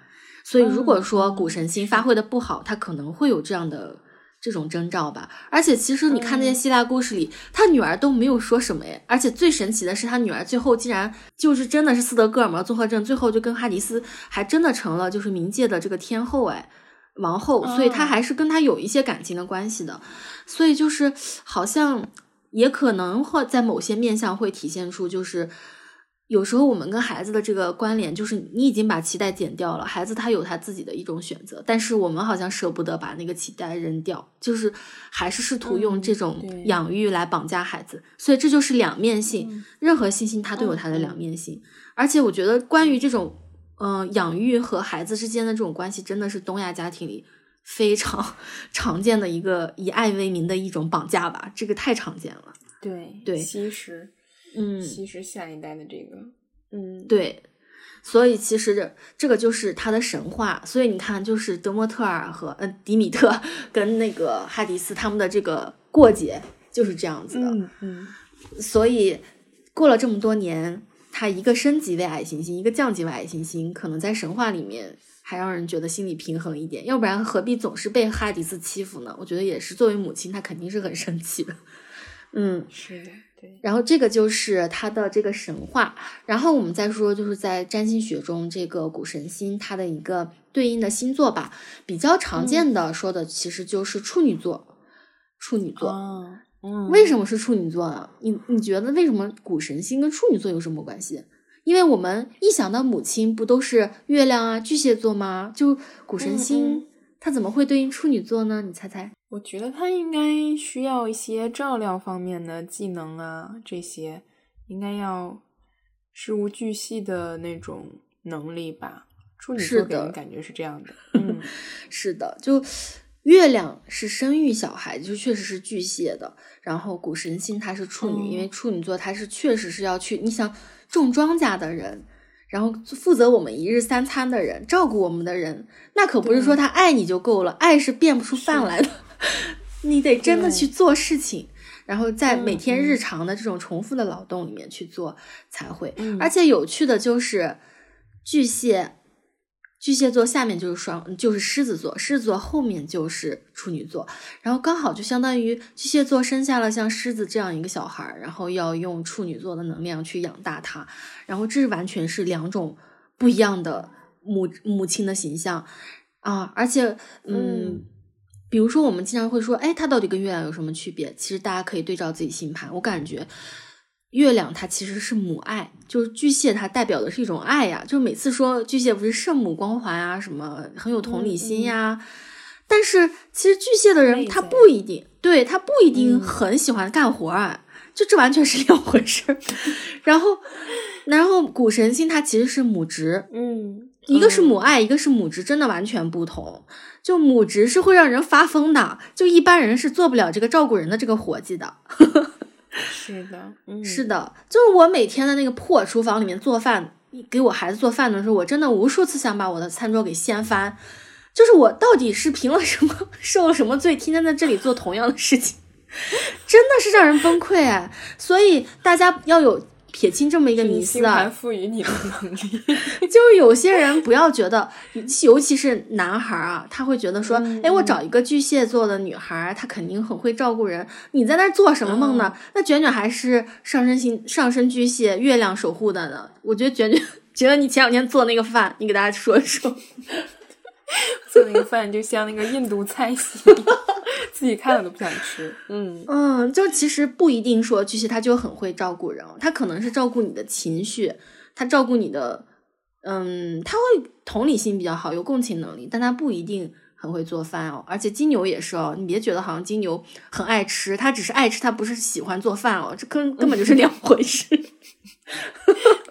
所以如果说谷神星发挥的不好，他可能会有这样的。这种征兆吧，而且其实你看那些希腊故事里，他女儿都没有说什么诶，而且最神奇的是，他女儿最后竟然就是真的是斯德哥尔摩综合症，最后就跟哈迪斯还真的成了就是冥界的这个天后诶，王后，所以他还是跟他有一些感情的关系的，所以就是好像也可能会在某些面相会体现出就是。有时候我们跟孩子的这个关联，就是你已经把脐带剪掉了，孩子他有他自己的一种选择，但是我们好像舍不得把那个脐带扔掉，就是还是试图用这种养育来绑架孩子，所以这就是两面性，任何信心它都有它的两面性，而且我觉得关于这种嗯养育和孩子之间的这种关系，真的是东亚家庭里非常 常见的一个以爱为名的一种绑架吧，这个太常见了，对对，其实。嗯，其实下一代的这个，嗯，对，所以其实这这个就是他的神话。所以你看，就是德莫特尔和嗯迪米特 跟那个哈迪斯他们的这个过节就是这样子的。嗯嗯。所以过了这么多年，他一个升级为矮行星，一个降级为矮行星，可能在神话里面还让人觉得心里平衡一点。要不然何必总是被哈迪斯欺负呢？我觉得也是，作为母亲，她肯定是很生气的。嗯，是的。然后这个就是它的这个神话，然后我们再说就是在占星学中这个谷神星它的一个对应的星座吧，比较常见的说的其实就是处女座，处女座，嗯，为什么是处女座呢？你你觉得为什么谷神星跟处女座有什么关系？因为我们一想到母亲不都是月亮啊巨蟹座吗？就谷神星它怎么会对应处女座呢？你猜猜？我觉得他应该需要一些照料方面的技能啊，这些应该要事无巨细的那种能力吧。处女座给人的感觉是这样的，嗯是的，就月亮是生育小孩，就确实是巨蟹的。然后谷神星它是处女，因为处女座它是确实是要去，你想种庄稼的人，然后负责我们一日三餐的人，照顾我们的人，那可不是说他爱你就够了，爱是变不出饭来的，你得真的去做事情。然后在每天日常的这种重复的劳动里面去做才会，嗯而且有趣的就是巨蟹，巨蟹座下面就是双，就是狮子座，狮子座后面就是处女座，然后刚好就相当于巨蟹座生下了像狮子这样一个小孩儿，然后要用处女座的能量去养大他，然后这是完全是两种不一样的母母亲的形象。啊，而且嗯嗯。比如说，我们经常会说，哎，他到底跟月亮有什么区别？其实大家可以对照自己星盘，我感觉月亮它其实是母爱，就是巨蟹它代表的是一种爱呀。就每次说巨蟹不是圣母光环啊，什么很有同理心呀，但是其实巨蟹的人他不一定，对他不一定嗯很喜欢干活啊，就这完全是两回事儿。然后，然后谷神星它其实是母职，嗯，一个是母爱，一个是母职，真的完全不同。就母职是会让人发疯的，就一般人是做不了这个照顾人的这个活计的。是的，嗯，是的，就是我每天在那个破厨房里面做饭，给我孩子做饭的时候，我真的无数次想把我的餐桌给掀翻。就是我到底是凭了什么，受了什么罪，天天在这里做同样的事情，真的是让人崩溃啊。所以大家要有撇清这么一个迷思啊赋予你的能力，就是有些人不要觉得，尤其是男孩啊，他会觉得说，嗯哎，我找一个巨蟹座的女孩，她肯定很会照顾人。你在那做什么梦呢？那卷卷还是上升星上升巨蟹，月亮守护的呢。我觉得卷卷，觉得你前两天做那个饭，你给大家说一说。做那个饭就像那个印度菜系，自己看了都不想吃。嗯嗯，就其实不一定说巨蟹他就很会照顾人，他可能是照顾你的情绪，他照顾你的，嗯，他会同理心比较好，有共情能力，但他不一定很会做饭哦。而且金牛也是哦，你别觉得好像金牛很爱吃，他只是爱吃，他不是喜欢做饭哦，这根根本就是两回事。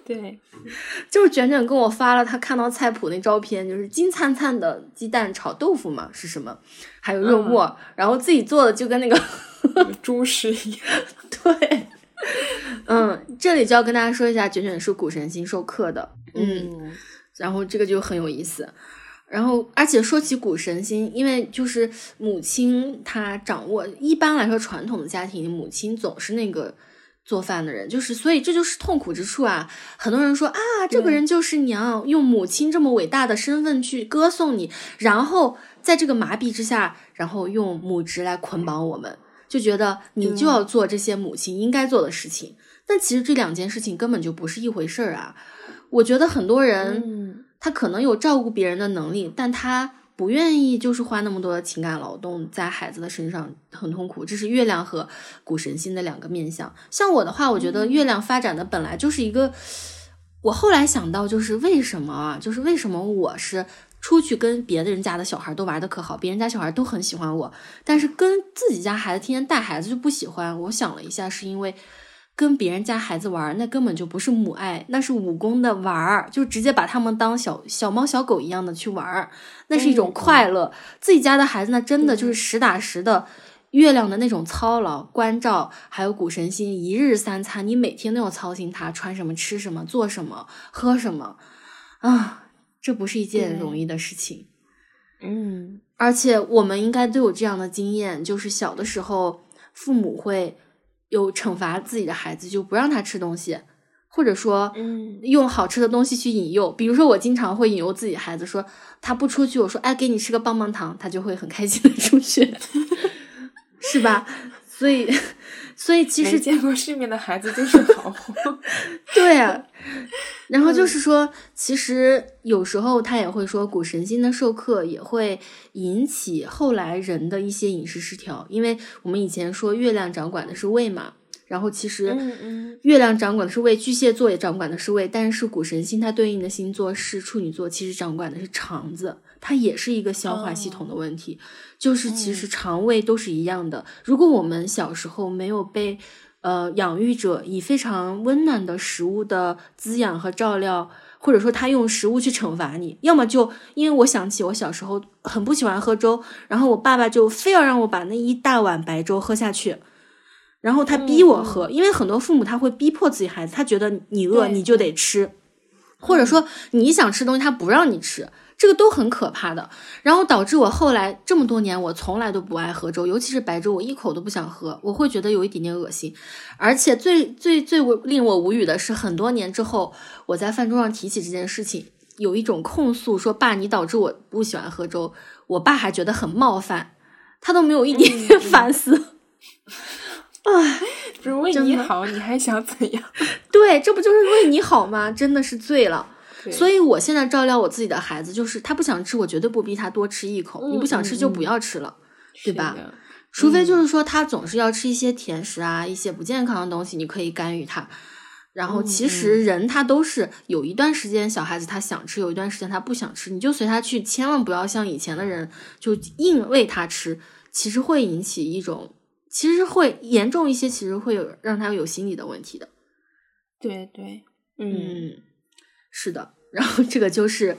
对，就是卷卷跟我发了他看到菜谱那照片，就是金灿灿的鸡蛋炒豆腐嘛，是什么？还有肉末，然后自己做的就跟那个。猪食一样。对，嗯，这里就要跟大家说一下，卷卷是古神星授课的，嗯，嗯然后这个就很有意思。然后，而且说起古神星，因为就是母亲她掌握，一般来说传统的家庭，母亲总是那个做饭的人，就是所以这就是痛苦之处啊。很多人说啊，这个人就是娘，用母亲这么伟大的身份去歌颂你，然后在这个麻痹之下，然后用母职来捆绑我们，就觉得你就要做这些母亲应该做的事情。但其实这两件事情根本就不是一回事儿啊！我觉得很多人。嗯他可能有照顾别人的能力，但他不愿意就是花那么多的情感劳动在孩子的身上，很痛苦。这是月亮和谷神星的两个面相。像我的话，我觉得月亮发展的本来就是一个，我后来想到就是为什么啊？就是为什么我是出去跟别的人家的小孩都玩的可好，别人家小孩都很喜欢我，但是跟自己家孩子天天带孩子就不喜欢。我想了一下，是因为。跟别人家孩子玩，那根本就不是母爱，那是武功的玩儿，就直接把他们当小小猫小狗一样的去玩儿，那是一种快乐。自己家的孩子呢，真的就是实打实的月亮的那种操劳、关照，还有谷神心一日三餐，你每天都要操心他穿什么、吃什么、做什么、喝什么啊，这不是一件容易的事情。嗯而且我们应该都有这样的经验，就是小的时候父母会有惩罚自己的孩子，就不让他吃东西，或者说嗯用好吃的东西去引诱。比如说，我经常会引诱自己孩子说他不出去，我说哎，给你吃个棒棒糖，他就会很开心的出去，是吧？所以，所以其实见过世面的孩子就是好货。对啊，然后就是说，其实有时候他也会说，古神星的授课也会引起后来人的一些饮食失调，因为我们以前说月亮掌管的是胃嘛，然后其实月亮掌管的是胃，巨蟹座也掌管的是胃，但是古神星它对应的星座是处女座，其实掌管的是肠子，它也是一个消化系统的问题，就是其实肠胃都是一样的。如果我们小时候没有被呃养育者以非常温暖的食物的滋养和照料，或者说他用食物去惩罚你，要么就因为我想起我小时候很不喜欢喝粥，然后我爸爸就非要让我把那一大碗白粥喝下去。然后他逼我喝，因为很多父母他会逼迫自己孩子，他觉得你饿你就得吃，或者说你想吃东西他不让你吃，这个都很可怕的。然后导致我后来这么多年我从来都不爱喝粥，尤其是白粥，我一口都不想喝，我会觉得有一点点恶心。而且最最最令我无语的是，很多年之后我在饭桌上提起这件事情，有一种控诉说爸你导致我不喜欢喝粥，我爸还觉得很冒犯，他都没有一点点 反思。唉，不是为你好，你还想怎样？对，这不就是为你好吗？真的是醉了。所以我现在照料我自己的孩子，就是他不想吃，我绝对不逼他多吃一口。你不想吃就不要吃了，对吧？除非就是说他总是要吃一些甜食啊，一些不健康的东西，你可以干预他。然后其实人他都是有一段时间小孩子他想吃，有一段时间他不想吃，你就随他去，千万不要像以前的人就硬喂他吃，其实会引起一种。其实会严重一些，其实会有让他有心理的问题的。对对，嗯，是的。然后这个就是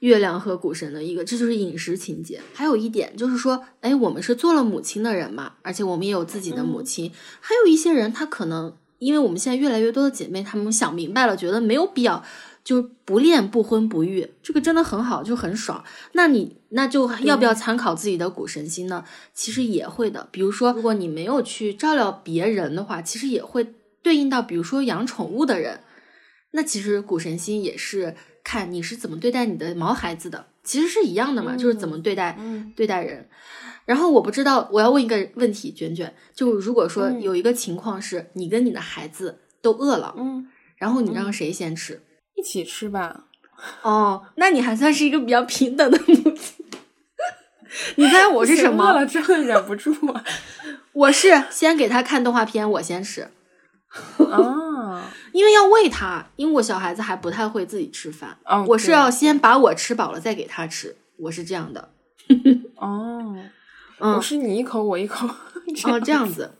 月亮和股神的一个，这就是饮食情节。还有一点就是说，哎，我们是做了母亲的人嘛，而且我们也有自己的母亲。还有一些人，他可能因为我们现在越来越多的姐妹，她们想明白了，觉得没有必要。就不恋不婚不育，这个真的很好，就很爽。那你那就要不要参考自己的谷神星呢？其实也会的。比如说，如果你没有去照料别人的话，其实也会对应到，比如说养宠物的人。那其实谷神星也是看你是怎么对待你的毛孩子的，其实是一样的嘛，就是怎么对待对待人。然后我不知道，我要问一个问题，卷卷，就如果说有一个情况是你跟你的孩子都饿了，嗯，然后你让谁先吃？一起吃吧。哦，那你还算是一个比较平等的母亲。你猜我是什么？饿了真的忍不住。我是先给他看动画片，我先吃。啊，因为要喂他，因为我小孩子还不太会自己吃饭。哦，我是要先把我吃饱了再给他吃，我是这样的。哦，我是你一口我一口。哦，这样子。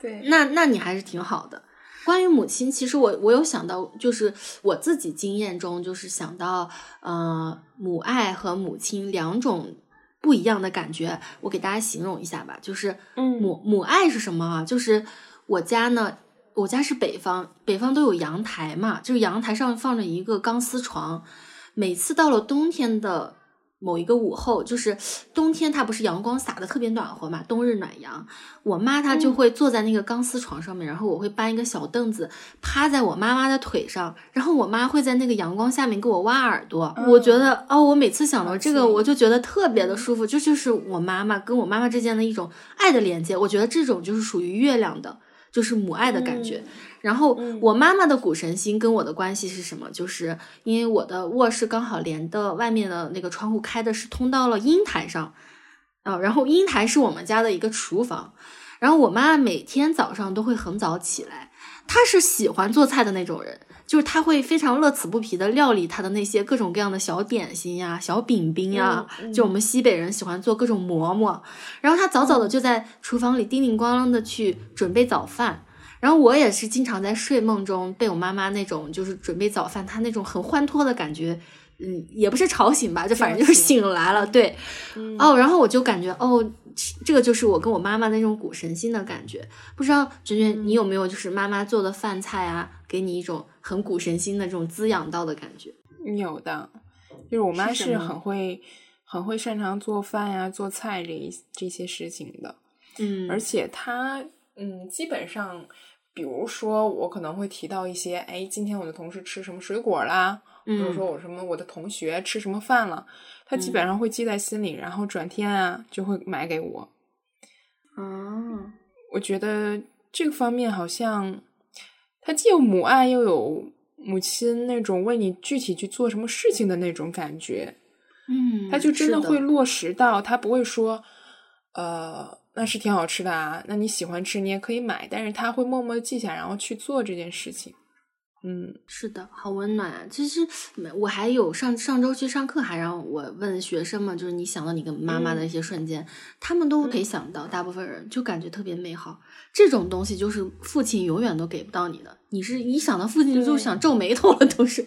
对，那那你还是挺好的。关于母亲，其实我我有想到，就是我自己经验中，就是想到，呃，母爱和母亲两种不一样的感觉。我给大家形容一下吧，就是，母母爱是什么啊？就是我家呢，我家是北方，北方都有阳台嘛，就是阳台上放着一个钢丝床，每次到了冬天的。某一个午后，就是冬天，它不是阳光洒的特别暖和嘛，冬日暖阳。我妈她就会坐在那个钢丝床上面，然后我会搬一个小凳子，趴在我妈妈的腿上，然后我妈会在那个阳光下面给我挖耳朵。我觉得哦，我每次想到这个，我就觉得特别的舒服，这就是我妈妈跟我妈妈之间的一种爱的连接。我觉得这种就是属于月亮的，就是母爱的感觉。然后我妈妈的谷神星跟我的关系是什么？就是因为我的卧室刚好连的外面的那个窗户开的是通到了阴台上，啊，然后阴台是我们家的一个厨房，然后我妈每天早上都会很早起来，她是喜欢做菜的那种人，就是他会非常乐此不疲的料理他的那些各种各样的小点心呀、小饼饼呀，就我们西北人喜欢做各种馍馍，然后他早早的就在厨房里叮叮咣啷的去准备早饭。然后我也是经常在睡梦中被我妈妈那种就是准备早饭，她那种很欢脱的感觉，嗯，也不是吵醒吧，就反正就是醒来了，对，哦，然后我就感觉哦，这个就是我跟我妈妈那种古神心的感觉。不知道娟娟你有没有就是妈妈做的饭菜啊，给你一种很古神心的这种滋养到的感觉？有的，就是我妈是很会很会擅长做饭呀、做菜这这些事情的，嗯，而且她。嗯，基本上，比如说我可能会提到一些，哎，今天我的同事吃什么水果啦，或者说我什么我的同学吃什么饭了，她基本上会记在心里，然后转天啊就会买给我。啊，我觉得这个方面好像，他既有母爱，又有母亲那种为你具体去做什么事情的那种感觉。嗯，他就真的会落实到，他不会说，呃。那是挺好吃的啊，那你喜欢吃你也可以买，但是他会默默记下，然后去做这件事情。嗯，是的，好温暖啊！其实我还有上上周去上课，还让我问学生们，就是你想到你跟妈妈的一些瞬间，他们都可以想到，大部分人就感觉特别美好。这种东西就是父亲永远都给不到你的。你是一想到父亲就想皱眉头了，都是。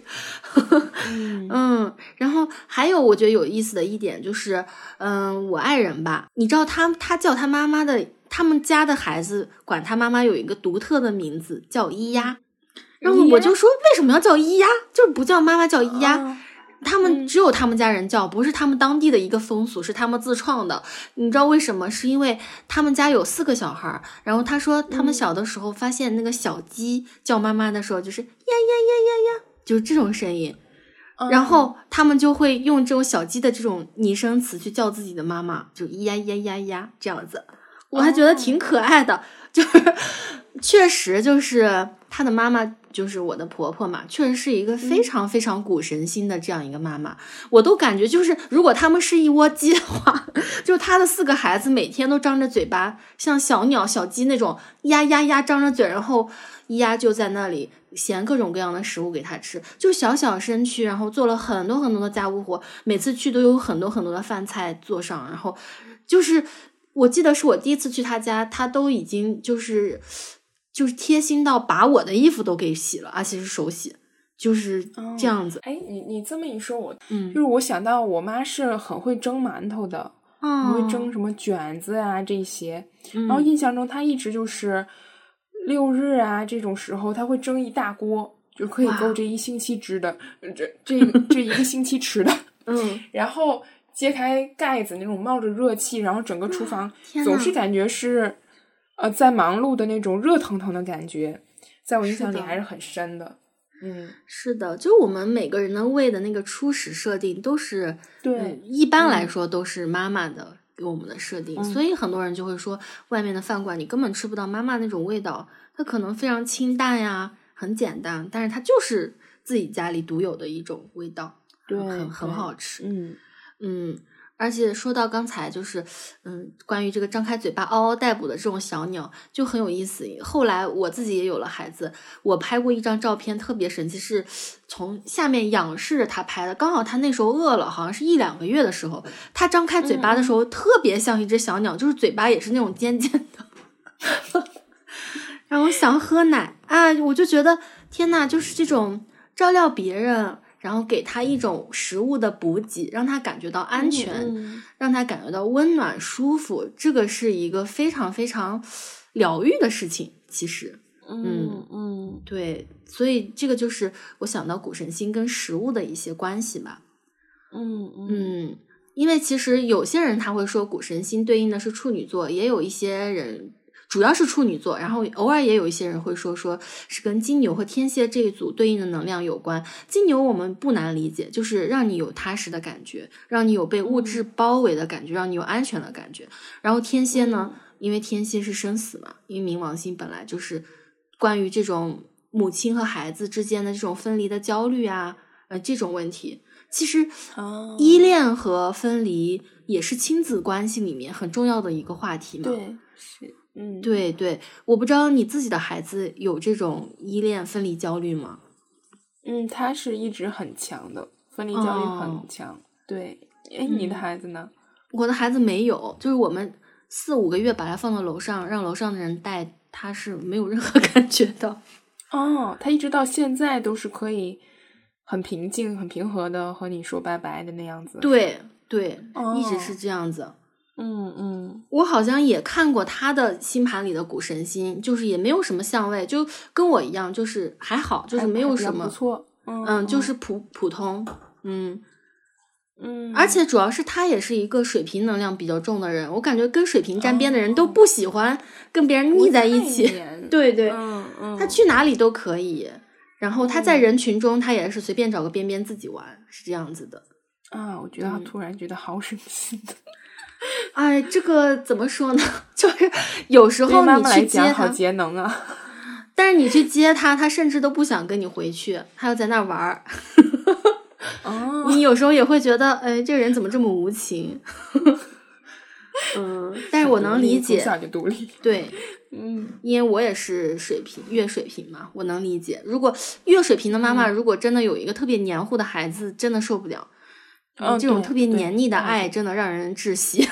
嗯，然后还有我觉得有意思的一点就是，嗯，我爱人吧，你知道他他叫他妈妈的，他们家的孩子管他妈妈有一个独特的名字叫咿呀。然后我就说，为什么要叫咿呀？就是不叫妈妈叫咿呀，他们只有他们家人叫，不是他们当地的一个风俗，是他们自创的。你知道为什么？是因为他们家有四个小孩儿，然后他说他们小的时候发现那个小鸡叫妈妈的时候就是呀呀呀呀呀，就是这种声音，然后他们就会用这种小鸡的这种拟声词去叫自己的妈妈，就咿呀呀呀呀这样子，我还觉得挺可爱的，就是确实就是他的妈妈。就是我的婆婆嘛，确实是一个非常非常古神心的这样一个妈妈，我都感觉就是如果他们是一窝鸡的话，就她的四个孩子每天都张着嘴巴，像小鸟、小鸡那种呀呀呀张着嘴，然后咿呀就在那里衔各种各样的食物给他吃，就小小身躯，然后做了很多很多的家务活，每次去都有很多很多的饭菜做上，然后就是我记得是我第一次去他家，他都已经就是。就是贴心到把我的衣服都给洗了，而且是手洗，就是这样子。哎，你你这么一说，我嗯，就是我想到我妈是很会蒸馒头的，很会蒸什么卷子啊这些。然后印象中她一直就是六日啊这种时候，她会蒸一大锅，就可以够这一星期吃的，这这这一个星期吃的。嗯，然后揭开盖子，那种冒着热气，然后整个厨房总是感觉是。呃，在忙碌的那种热腾腾的感觉，在我印象里还是很深的。嗯，是的，就我们每个人的胃的那个初始设定都是对，一般来说都是妈妈的给我们的设定，所以很多人就会说，外面的饭馆你根本吃不到妈妈那种味道，它可能非常清淡呀，很简单，但是它就是自己家里独有的一种味道，对，很很好吃。嗯嗯。而且说到刚才，就是，嗯，关于这个张开嘴巴嗷嗷待哺的这种小鸟，就很有意思。后来我自己也有了孩子，我拍过一张照片，特别神奇，是从下面仰视着他拍的。刚好他那时候饿了，好像是一两个月的时候，他张开嘴巴的时候，特别像一只小鸟，就是嘴巴也是那种尖尖的，然后想喝奶啊，我就觉得天呐，就是这种照料别人。然后给他一种食物的补给，让他感觉到安全，让他感觉到温暖舒服，这个是一个非常非常疗愈的事情。其实，嗯嗯，对，所以这个就是我想到谷神星跟食物的一些关系吧。嗯嗯，因为其实有些人他会说谷神星对应的是处女座，也有一些人。主要是处女座，然后偶尔也有一些人会说，说是跟金牛和天蝎这一组对应的能量有关。金牛我们不难理解，就是让你有踏实的感觉，让你有被物质包围的感觉，让你有安全的感觉。然后天蝎呢，因为天蝎是生死嘛，因为冥王星本来就是关于这种母亲和孩子之间的这种分离的焦虑啊，呃，这种问题，其实依恋和分离也是亲子关系里面很重要的一个话题嘛。对，是。嗯，对对，我不知道你自己的孩子有这种依恋分离焦虑吗？嗯，他是一直很强的，分离焦虑很强。对，哎，你的孩子呢？我的孩子没有，就是我们四五个月把他放到楼上，让楼上的人带，他是没有任何 感觉的。哦，他一直到现在都是可以很平静、很平和的和你说拜拜的那样子。对对，一直是这样子。嗯嗯，我好像也看过他的星盘里的古神星，就是也没有什么相位，就跟我一样，就是还好，就是没有什么不错，嗯，就是普普通，嗯。嗯，而且主要是他也是一个水瓶能量比较重的人，我感觉跟水瓶沾边的人都不喜欢跟别人腻在一起，对对，嗯嗯，他去哪里都可以，然后他在人群中他也是随便找个边边自己玩，是这样子的啊，我觉得他突然觉得好 省心的。哎，这个怎么说呢？就是有时候你去接他，好节能啊。但是你去接他，他甚至都不想跟你回去，他要在那儿玩儿。哦，你有时候也会觉得，哎，这个人怎么这么无情？嗯，但是我能理解，从小就独立。对，嗯，因为我也是水平月水平嘛，我能理解。如果月水平的妈妈，如果真的有一个特别黏糊的孩子，真的受不了。嗯，这种特别黏腻的爱，真的让人窒息。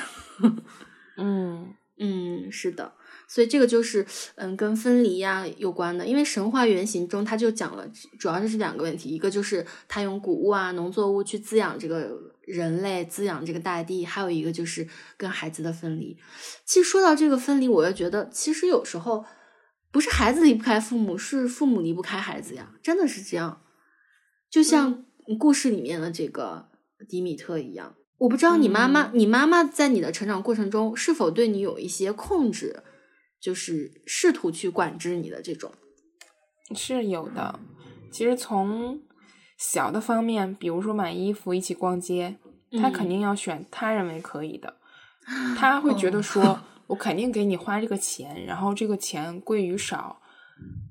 嗯嗯，是的，所以这个就是嗯跟分离呀有关的，因为神话原型中他就讲了，主要就是这两个问题，一个就是他用谷物啊、农作物去滋养这个人类，滋养这个大地，还有一个就是跟孩子的分离。其实说到这个分离，我又觉得其实有时候不是孩子离不开父母，是父母离不开孩子呀，真的是这样。就像故事里面的这个迪米特一样。我不知道你妈妈，你妈妈在你的成长过程中是否对你有一些控制，就是试图去管制你的这种。是有的。其实从小的方面，比如说买衣服、一起逛街，他肯定要选他认为可以的。他会觉得说，我肯定给你花这个钱，然后这个钱贵与少、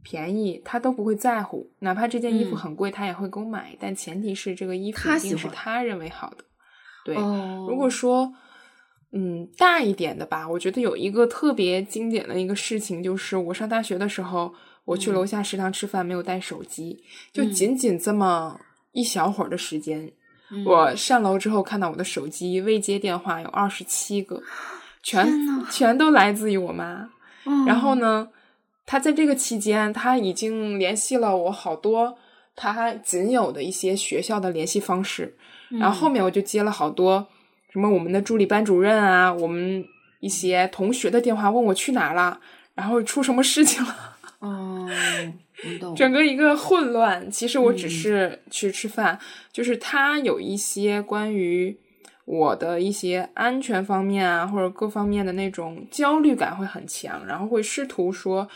便宜，他都不会在乎。哪怕这件衣服很贵，他也会给我买，但前提是这个衣服一定是他认为好的。对，哦。如果说，嗯，大一点的吧，我觉得有一个特别经典的一个事情，就是我上大学的时候，我去楼下食堂吃饭，没有带手机，就嗯。仅仅这么一小会儿的时间，嗯。我上楼之后看到我的手机未接电话有二十七个，全全都来自于我妈。嗯然后呢，他在这个期间，他已经联系了我好多他仅有的一些学校的联系方式。然后后面我就接了好多什么我们的助理班主任啊，我们一些同学的电话，问我去哪儿了，然后出什么事情了，哦，我 懂。整个一个混乱。其实我只嗯是去吃饭，就是他有一些关于我的一些安全方面啊，或者各方面的那种焦虑感会很强，然后会试图说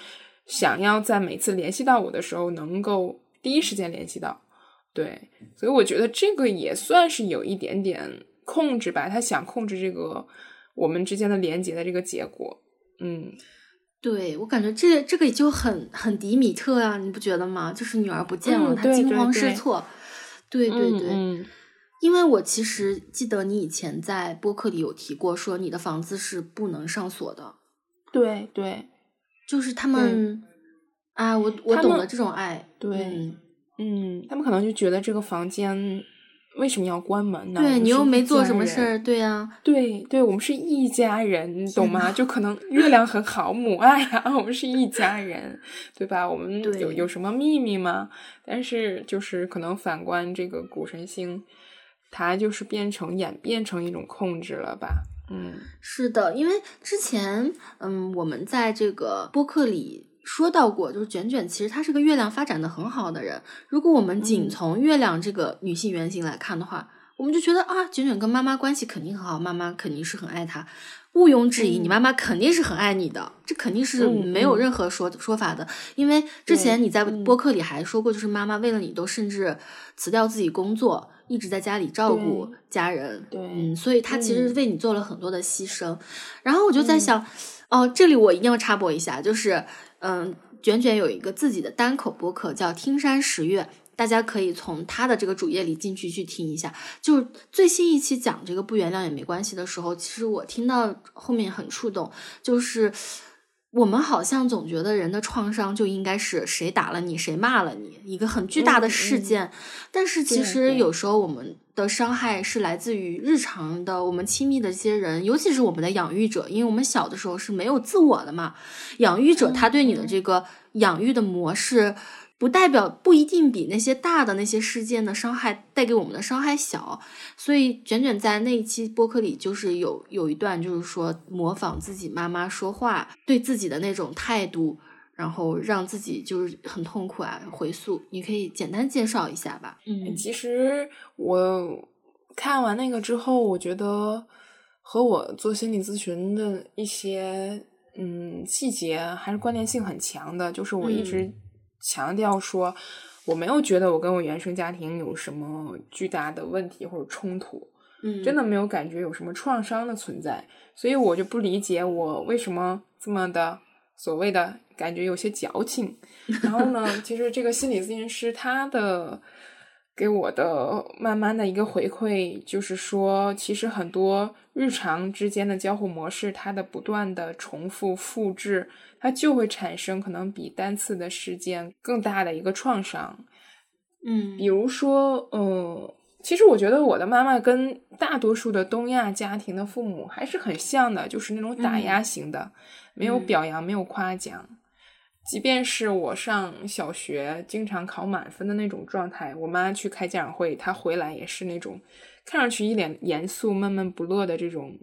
想要在每次联系到我的时候能够第一时间联系到。对，所以我觉得这个也算是有一点点控制吧，他想控制这个我们之间的连接的这个结果。嗯，对我感觉这这个就很很迪米特啊，你不觉得吗？就是女儿不见了，嗯对她惊慌失措。对对对，嗯因为我其实记得你以前在播客里有提过，说你的房子是不能上锁的，对对就是他们啊，我我懂了这种爱，对嗯嗯，他们可能就觉得这个房间为什么要关门呢？对你又没做什么事儿，对呀、对对，我们是一家人，你懂吗？就可能月亮很好，母爱啊，我们是一家人，对吧？我们有有什么秘密吗？但是就是可能反观这个古神星，它就是变成演变成一种控制了吧？嗯是的，因为之前嗯，我们在这个播客里说到过，就是卷卷其实她是个月亮发展的很好的人。如果我们仅嗯从月亮这个女性原型来看的话，我们就觉得啊，卷卷跟妈妈关系肯定很好，妈妈肯定是很爱他。毋庸置疑，嗯你妈妈肯定是很爱你的，这肯定是嗯没有嗯任何说说法的。因为之前你在嗯播客里还说过，就是妈妈为了你都甚至辞掉自己工作，一直在家里照顾家人。对嗯，所以她其实嗯为你做了很多的牺牲。然后我就在嗯想，哦，这里我一定要插播一下，就是嗯，卷卷有一个自己的单口播客叫《听山十月》。大家可以从他的这个主页里进去去听一下，就是最新一期讲这个不原谅也没关系的时候，其实我听到后面很触动，就是我们好像总觉得人的创伤就应该是谁打了你，谁骂了你，一个很巨大的事嗯嗯件。但是其实有时候我们的伤害是来自于日常的我们亲密的这些人，尤其是我们的养育者，因为我们小的时候是没有自我的嘛。养育者他对你的嗯这个养育的模式。不代表不一定比那些大的那些事件的伤害带给我们的伤害小，所以卷卷在那一期播客里就是有有一段就是说模仿自己妈妈说话对自己的那种态度，然后让自己就是很痛苦啊。回溯，你可以简单介绍一下吧。嗯其实我看完那个之后，我觉得和我做心理咨询的一些嗯细节还是关联性很强的。就是我一直强调说，我没有觉得我跟我原生家庭有什么巨大的问题或者冲突，嗯，真的没有感觉有什么创伤的存在，所以我就不理解我为什么这么的所谓的感觉有些矫情。然后呢，其实这个心理咨询师他的给我的慢慢的一个回馈，就是说，其实很多日常之间的交互模式，它的不断的重复复制，它就会产生可能比单次的事件更大的一个创伤。嗯，比如说，嗯，其实我觉得我的妈妈跟大多数的东亚家庭的父母还是很像的，就是那种打压型的，没有表扬，没有夸奖。即便是我上小学经常考满分的那种状态，我妈去开家长会，她回来也是那种看上去一脸严肃、闷闷不乐的这种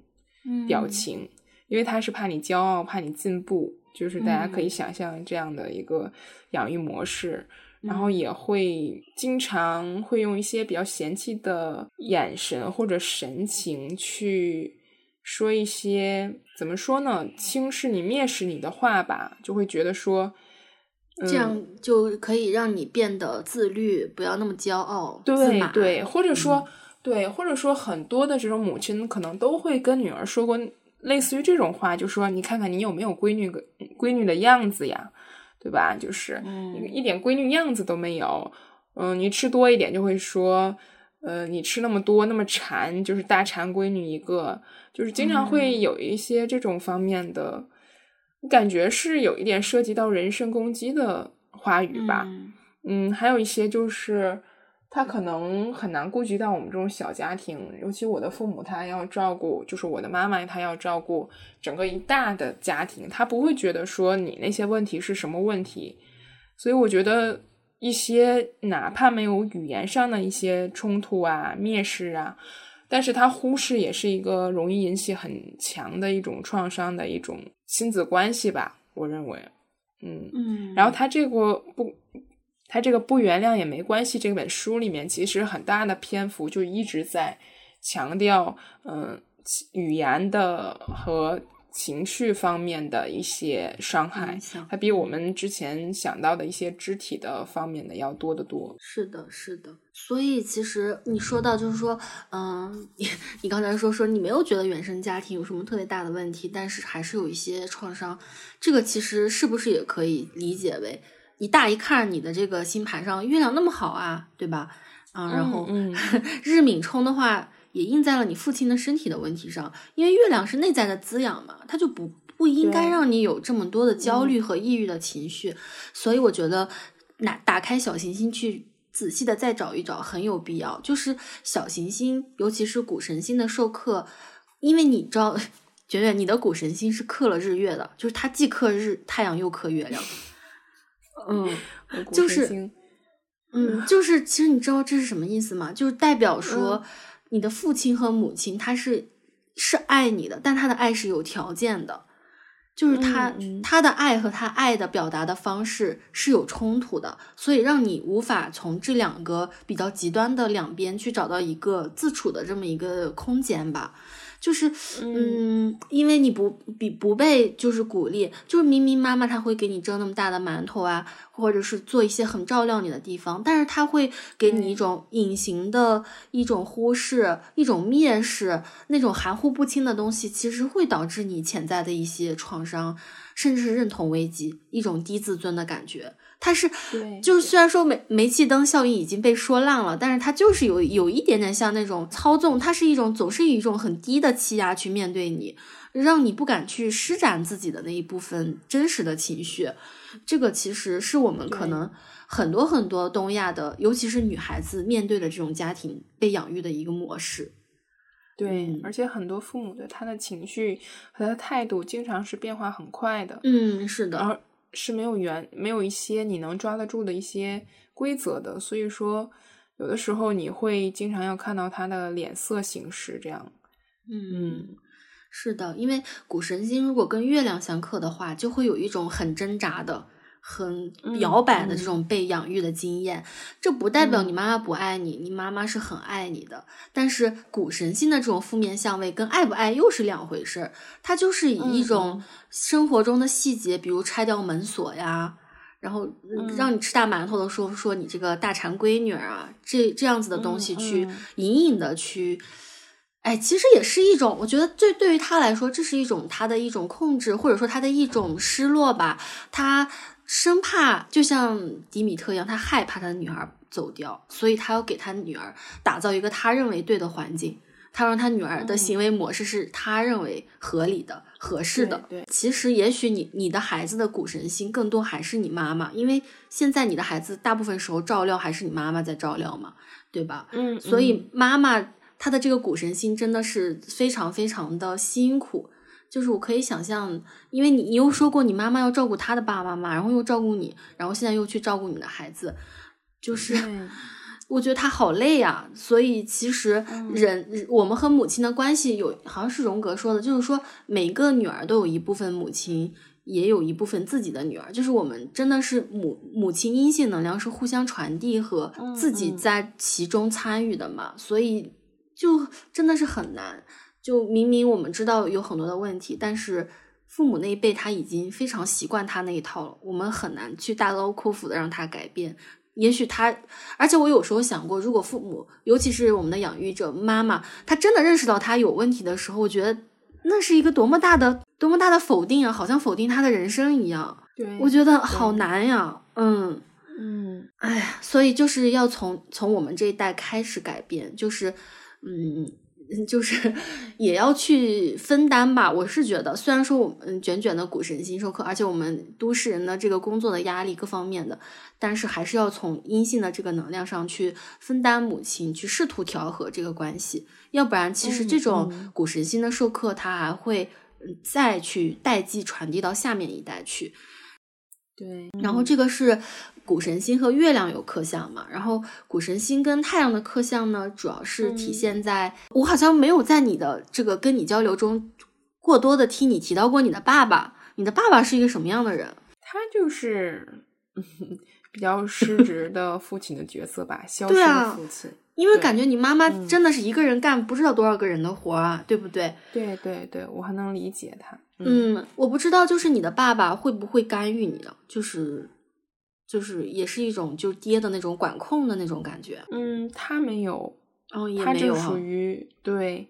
表情，因为她是怕你骄傲，怕你进步，就是大家可以想象这样的一个养育模式。然后也会经常会用一些比较嫌弃的眼神或者神情去说一些怎么说呢，轻视你、蔑视你的话吧，就会觉得说，这样就可以让你变得自律，不要那么骄傲、对对，或者说对，或者说很多的这种母亲可能都会跟女儿说过类似于这种话，就说你看看你有没有闺女闺女的样子呀。对吧？就是一点闺女样子都没有。嗯，你吃多一点就会说，呃，你吃那么多那么馋，就是大馋闺女一个，就是经常会有一些这种方面的感觉，是有一点涉及到人身攻击的话语吧。嗯，还有一些就是。他可能很难顾及到我们这种小家庭，尤其我的父母，他要照顾，就是我的妈妈，她要照顾整个一大的家庭，他不会觉得说你那些问题是什么问题，所以我觉得一些哪怕没有语言上的一些冲突啊、蔑视啊，但是他忽视也是一个容易引起很强的一种创伤的一种亲子关系吧，我认为，嗯。嗯，然后他这个不。他这个不原谅也没关系。这本书里面其实很大的篇幅就一直在强调，嗯，语言的和情绪方面的一些伤害，它比我们之前想到的一些肢体的方面的要多得多。是的，是的。所以其实你说到就是说，嗯，你你刚才说说你没有觉得原生家庭有什么特别大的问题，但是还是有一些创伤。这个其实是不是也可以理解为？你大一看你的这个星盘上月亮那么好啊，对吧？啊，然后 日冥冲的话也印在了你父亲的身体的问题上，因为月亮是内在的滋养嘛，它就不不应该让你有这么多的焦虑和抑郁的情绪。所以我觉得，那打开小行星去仔细的再找一找很有必要。就是小行星，尤其是谷神星的授课，因为你知道，觉得你的谷神星是克了日月的，就是它既克日太阳又克月亮。嗯，就是，嗯，就是，其实你知道这是什么意思吗？就是代表说，你的父亲和母亲他是是爱你的，但他的爱是有条件的，就是他他的爱和他爱的表达的方式是有冲突的，所以让你无法从这两个比较极端的两边去找到一个自处的这么一个空间吧。就是，嗯，因为你不比不被就是鼓励，就是明明妈妈她会给你蒸那么大的馒头啊，或者是做一些很照料你的地方，但是她会给你一种隐形的一种忽视、一种蔑视，那种含糊不清的东西，其实会导致你潜在的一些创伤，甚至是认同危机，一种低自尊的感觉。它是，就是虽然说煤煤气灯效应已经被说烂了，但是它就是有有一点点像那种操纵，它是一种总是以一种很低的气压去面对你，让你不敢去施展自己的那一部分真实的情绪。这个其实是我们可能很多很多东亚的，尤其是女孩子面对的这种家庭被养育的一个模式。对，而且很多父母对他的情绪和他的态度经常是变化很快的。嗯，是的。是没有原没有一些你能抓得住的一些规则的，所以说有的时候你会经常要看到他的脸色行事，这样。嗯，是的，因为古神星如果跟月亮相克的话，就会有一种很挣扎的。很摇摆的这种被养育的经验，这不代表你妈妈不爱你，你妈妈是很爱你的。但是古神星的这种负面相位跟爱不爱又是两回事儿，它就是以一种生活中的细节，比如拆掉门锁呀，然后让你吃大馒头的时候说你这个大馋闺女啊，这这样子的东西去隐隐的去，哎，其实也是一种，我觉得对对于他来说，这是一种他的一种控制，或者说他的一种失落吧，他。生怕就像迪米特一样，他害怕他的女儿走掉，所以他要给他女儿打造一个他认为对的环境。他让他女儿的行为模式是他认为合理的、合适的。对，其实也许你你的孩子的股神心更多还是你妈妈，因为现在你的孩子大部分时候照料还是你妈妈在照料嘛，对吧？嗯，所以妈妈她的这个股神心真的是非常非常的辛苦。就是我可以想象，因为你你又说过你妈妈要照顾她的爸爸妈妈，然后又照顾你，然后现在又去照顾你的孩子，就是。我觉得他好累呀，所以其实人我们和母亲的关系有，好像是荣格说的，就是说每个女儿都有一部分母亲，也有一部分自己的女儿，就是我们真的是母母亲阴性能量是互相传递和自己在其中参与的嘛，所以就真的是很难。就明明我们知道有很多的问题，但是父母那一辈他已经非常习惯他那一套了，我们很难去大刀阔斧的让他改变。也许他，而且我有时候想过，如果父母，尤其是我们的养育者妈妈，她真的认识到他有问题的时候，我觉得那是一个多么大的、多么大的否定啊，好像否定他的人生一样。对，我觉得好难呀。嗯嗯，哎，所以就是要从从我们这一代开始改变，就是嗯。就是 也要去分担吧。我是觉得，虽然说我们卷卷的股神星授课，而且我们都市人的这个工作的压力各方面的，但是还是要从阴性的这个能量上去分担母亲，去试图调和这个关系。要不然，其实这种股神星的授课，它还会再去代际传递到下面一代去。对，然后这个是。谷神星和月亮有克相嘛？然后谷神星跟太阳的克相呢，主要是体现在我好像没有在你的这个跟你交流中过多的听你提到过你的爸爸。你的爸爸是一个什么样的人？他就是 比较失 职的父亲的角色吧，消失的父亲。因为感觉你妈妈真的是一个人干不知道多少个人的活啊，对不对？对对对，我还能理解他。嗯，我不知道，就是你的爸爸会不会干预你呢？就是。就是也是一种就爹的那种管控的那种感觉。嗯，他没有，哦，也没有，属于对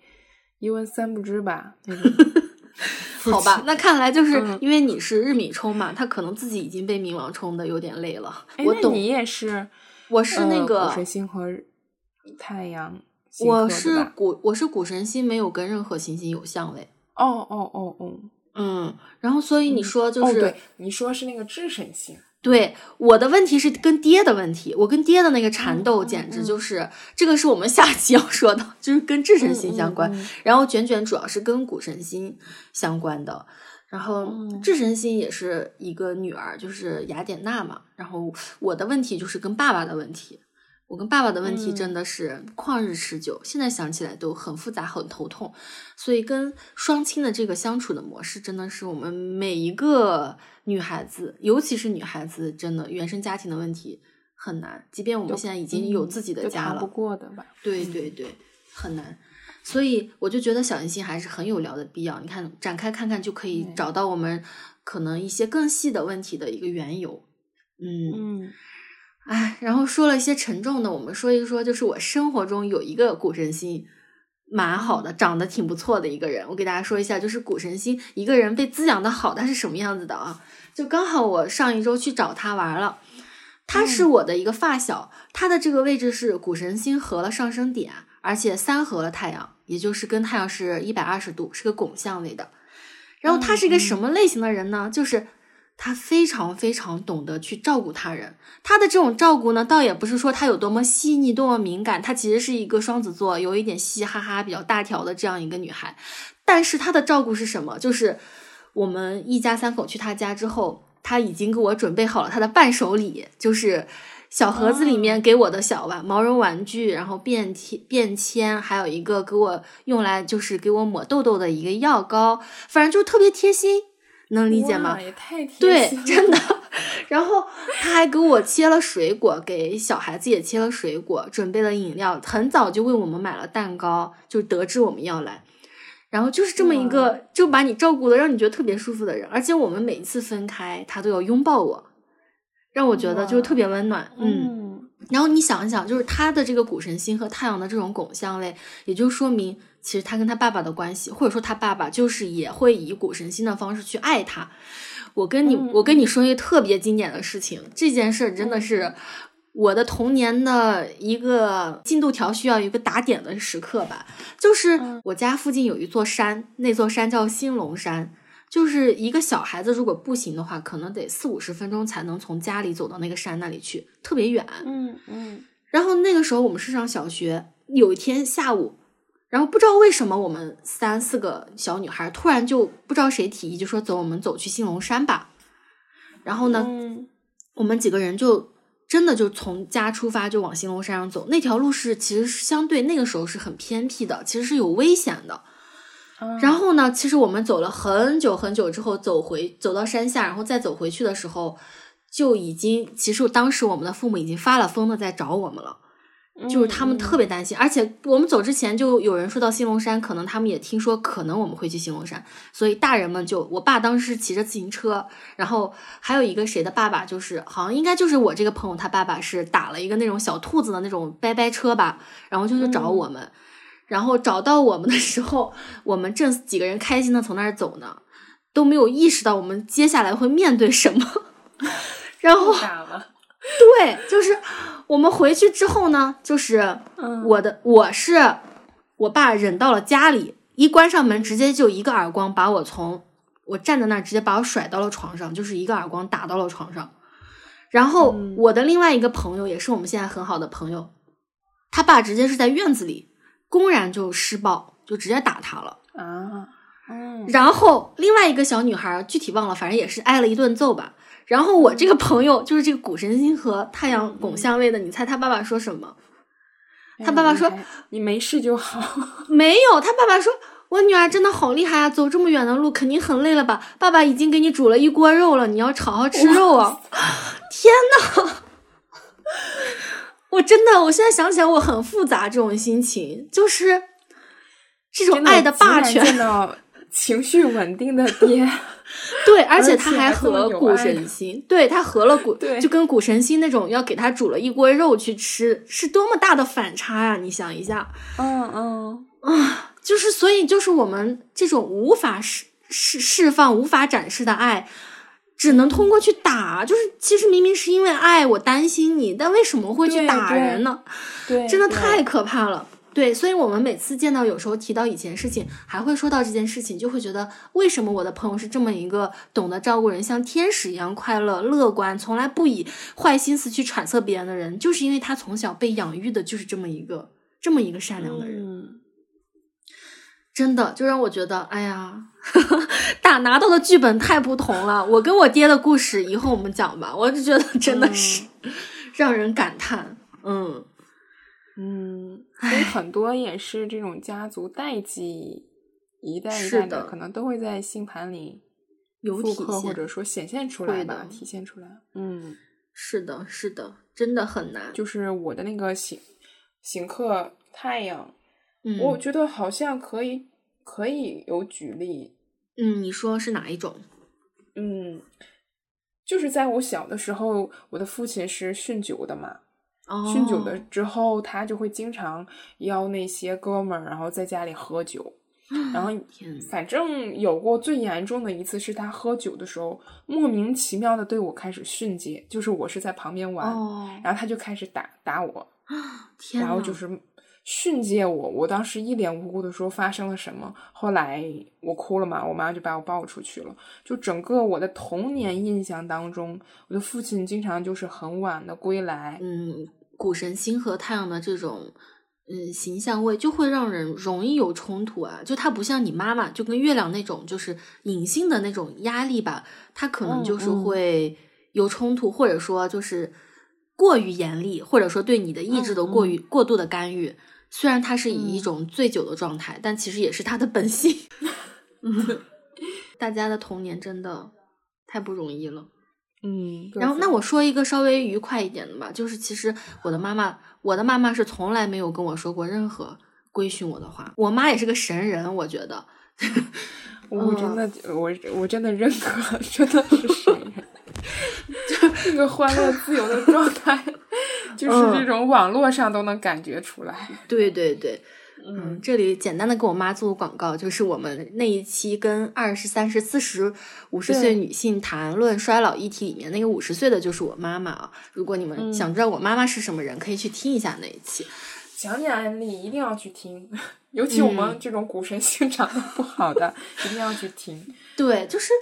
一问三不知吧。好吧，那看来就是因为你是日米冲嘛，他可能自己已经被冥王冲的有点累了。我懂，你也是，我是那个古神星和太阳，我是古我是古神星，没有跟任何行星有相位。哦哦哦哦，嗯，然后所以你说就是，对，你说是那个智神星。对我的问题是跟爹的问题，我跟爹的那个缠斗简直就是这个是我们下期要说的，就是跟智神星相关。然后卷卷主要是跟谷神星相关的，然后智神星也是一个女儿，就是雅典娜嘛。然后我的问题就是跟爸爸的问题。我跟爸爸的问题真的是旷日持久，现在想起来都很复杂，很头痛。所以跟双亲的这个相处的模式，真的是我们每一个女孩子，尤其是女孩子，真的原生家庭的问题很难。即便我们现在已经有自己的家了，不过的吧？对对对，很难。所以我就觉得小行星还是很有聊的必要。你看，展开看看就可以找到我们可能一些更细的问题的一个缘由。嗯嗯。哎，然后说了一些沉重的，我们说一说，就是我生活中有一个古神星，蛮好的，长得挺不错的一个人。我给大家说一下，就是古神星一个人被滋养的好，他是什么样子的啊？就刚好我上一周去找他玩了，他是我的一个发小，他的这个位置是古神星合了上升点，而且三合了太阳，也就是跟太阳是一百二十度，是个拱相位的。然后他是一个什么类型的人呢？就是。他非常非常懂得去照顾他人，他的这种照顾呢，倒也不是说他有多么细腻、多么敏感，他其实是一个双子座，有一点嘻嘻哈哈、比较大条的这样一个女孩。但是他的照顾是什么？就是我们一家三口去他家之后，他已经给我准备好了他的伴手礼，就是小盒子里面给我的小玩毛绒玩具，然后便贴、便签，还有一个给我用来就是给我抹痘痘的一个药膏，反正就特别贴心。能理解吗？也太对，真的。然后他还给我切了水果，给小孩子也切了水果，准备了饮料，很早就为我们买了蛋糕，就得知我们要来。然后就是这么一个，就把你照顾的让你觉得特别舒服的人。而且我们每一次分开，他都要拥抱我，让我觉得就是特别温暖。嗯。然后你想一想，就是他的这个谷神星和太阳的这种拱相位，也就说明。其实他跟他爸爸的关系，或者说他爸爸就是也会以古神心的方式去爱他。我跟你，我跟你说一个特别经典的事情，这件事真的是我的童年的一个进度条，需要一个打点的时刻吧。就是我家附近有一座山，那座山叫兴隆山，就是一个小孩子如果步行的话，可能得四五十分钟才能从家里走到那个山那里去，特别远。嗯嗯。然后那个时候我们是上小学，有一天下午。然后不知道为什么，我们三四个小女孩突然就不知道谁提议，就说走，我们走去兴隆山吧。然后呢，我们几个人就真的就从家出发，就往兴隆山上走。那条路是其实是相对那个时候是很偏僻的，其实是有危险的。然后呢，其实我们走了很久很久之后，走回走到山下，然后再走回去的时候，就已经其实当时我们的父母已经发了疯的在找我们了。就是他们特别担心，而且我们走之前就有人说到兴隆山，可能他们也听说可能我们会去兴隆山，所以大人们就我爸当时骑着自行车，然后还有一个谁的爸爸，就是好像应该就是我这个朋友他爸爸是打了一个那种小兔子的那种掰掰车吧，然后就去找我们，然后找到我们的时候，我们正几个人开心的从那儿走呢，都没有意识到我们接下来会面对什么，然后。对，就是我们回去之后呢，就是我的，我是我爸忍到了家里，一关上门，直接就一个耳光把我从我站在那儿，直接把我甩到了床上，就是一个耳光打到了床上。然后我的另外一个朋友，也是我们现在很好的朋友，他爸直接是在院子里公然就施暴，就直接打他了啊。嗯，然后另外一个小女孩，具体忘了，反正也是挨了一顿揍吧。然后我这个朋友就是这个谷神星和太阳拱相位的，你猜他爸爸说什么？他爸爸说：“你没事就好。”没有，他爸爸说：“我女儿真的好厉害啊，走这么远的路肯定很累了吧？爸爸已经给你煮了一锅肉了，你要好好吃肉啊！”天呐，我真的，我现在想起来我很复杂，这种心情就是这种爱的霸权，情绪稳定的爹。对，而且他还和古神星，对他和了古，就跟古神星那种要给他煮了一锅肉去吃，是多么大的反差呀！你想一下，嗯嗯啊，就是所以就是我们这种无法释释释放、无法展示的爱，只能通过去打。就是其实明明是因为爱，我担心你，但为什么会去打人呢？对，真的太可怕了。对，所以我们每次见到，有时候提到以前事情，还会说到这件事情，就会觉得为什么我的朋友是这么一个懂得照顾人、像天使一样快乐、乐观，从来不以坏心思去揣测别人的人，就是因为他从小被养育的就是这么一个这么一个善良的人。真的，就让我觉得，哎呀，打拿到的剧本太不同了。我跟我爹的故事以后我们讲吧，我就觉得真的是 让人感叹，嗯。嗯，所以很多也是这种家族代际一代一代的，可能都会在星盘里有体现，或者说显现出来吧，体现出来。嗯，是的，是的，真的很难。就是我的那个行行克太阳，我觉得好像可以可以有举例。嗯，你说是哪一种？嗯，就是在我小的时候，我的父亲是酗酒的嘛。酗酒的之后，他就会经常邀那些哥们儿，然后在家里喝酒。然后，反正有过最严重的一次，是他喝酒的时候莫名其妙的对我开始训诫，就是我是在旁边玩，然后他就开始打打我，然后就是训诫我。我当时一脸无辜的说发生了什么，后来我哭了嘛，我妈就把我抱出去了。就整个我的童年印象当中，我的父亲经常就是很晚的归来，嗯。谷神星和太阳的这种，嗯，形象位就会让人容易有冲突啊。就它不像你妈妈，就跟月亮那种，就是隐性的那种压力吧。它可能就是会有冲突，或者说就是过于严厉，或者说对你的意志的过于过度的干预。虽然他是以一种醉酒的状态，但其实也是他的本性。大家的童年真的太不容易了。嗯，然后那我说一个稍微愉快一点的吧，就是其实我的妈妈，我的妈妈是从来没有跟我说过任何规训我的话。我妈也是个神人，我觉得，我真的，我我真的认可，真的是神人，就 这个欢乐自由的状态，就是这种网络上都能感觉出来。对对对，嗯，这里简单的给我妈做个广告，就是我们那一期跟二十三十四十五十岁女性谈论衰老议题里面那个五十岁的就是我妈妈啊。如果你们想知道我妈妈是什么人，可以去听一下那一期。讲讲案例一定要去听，尤其我们这种股神性长得不好的，一定要去听。对，就是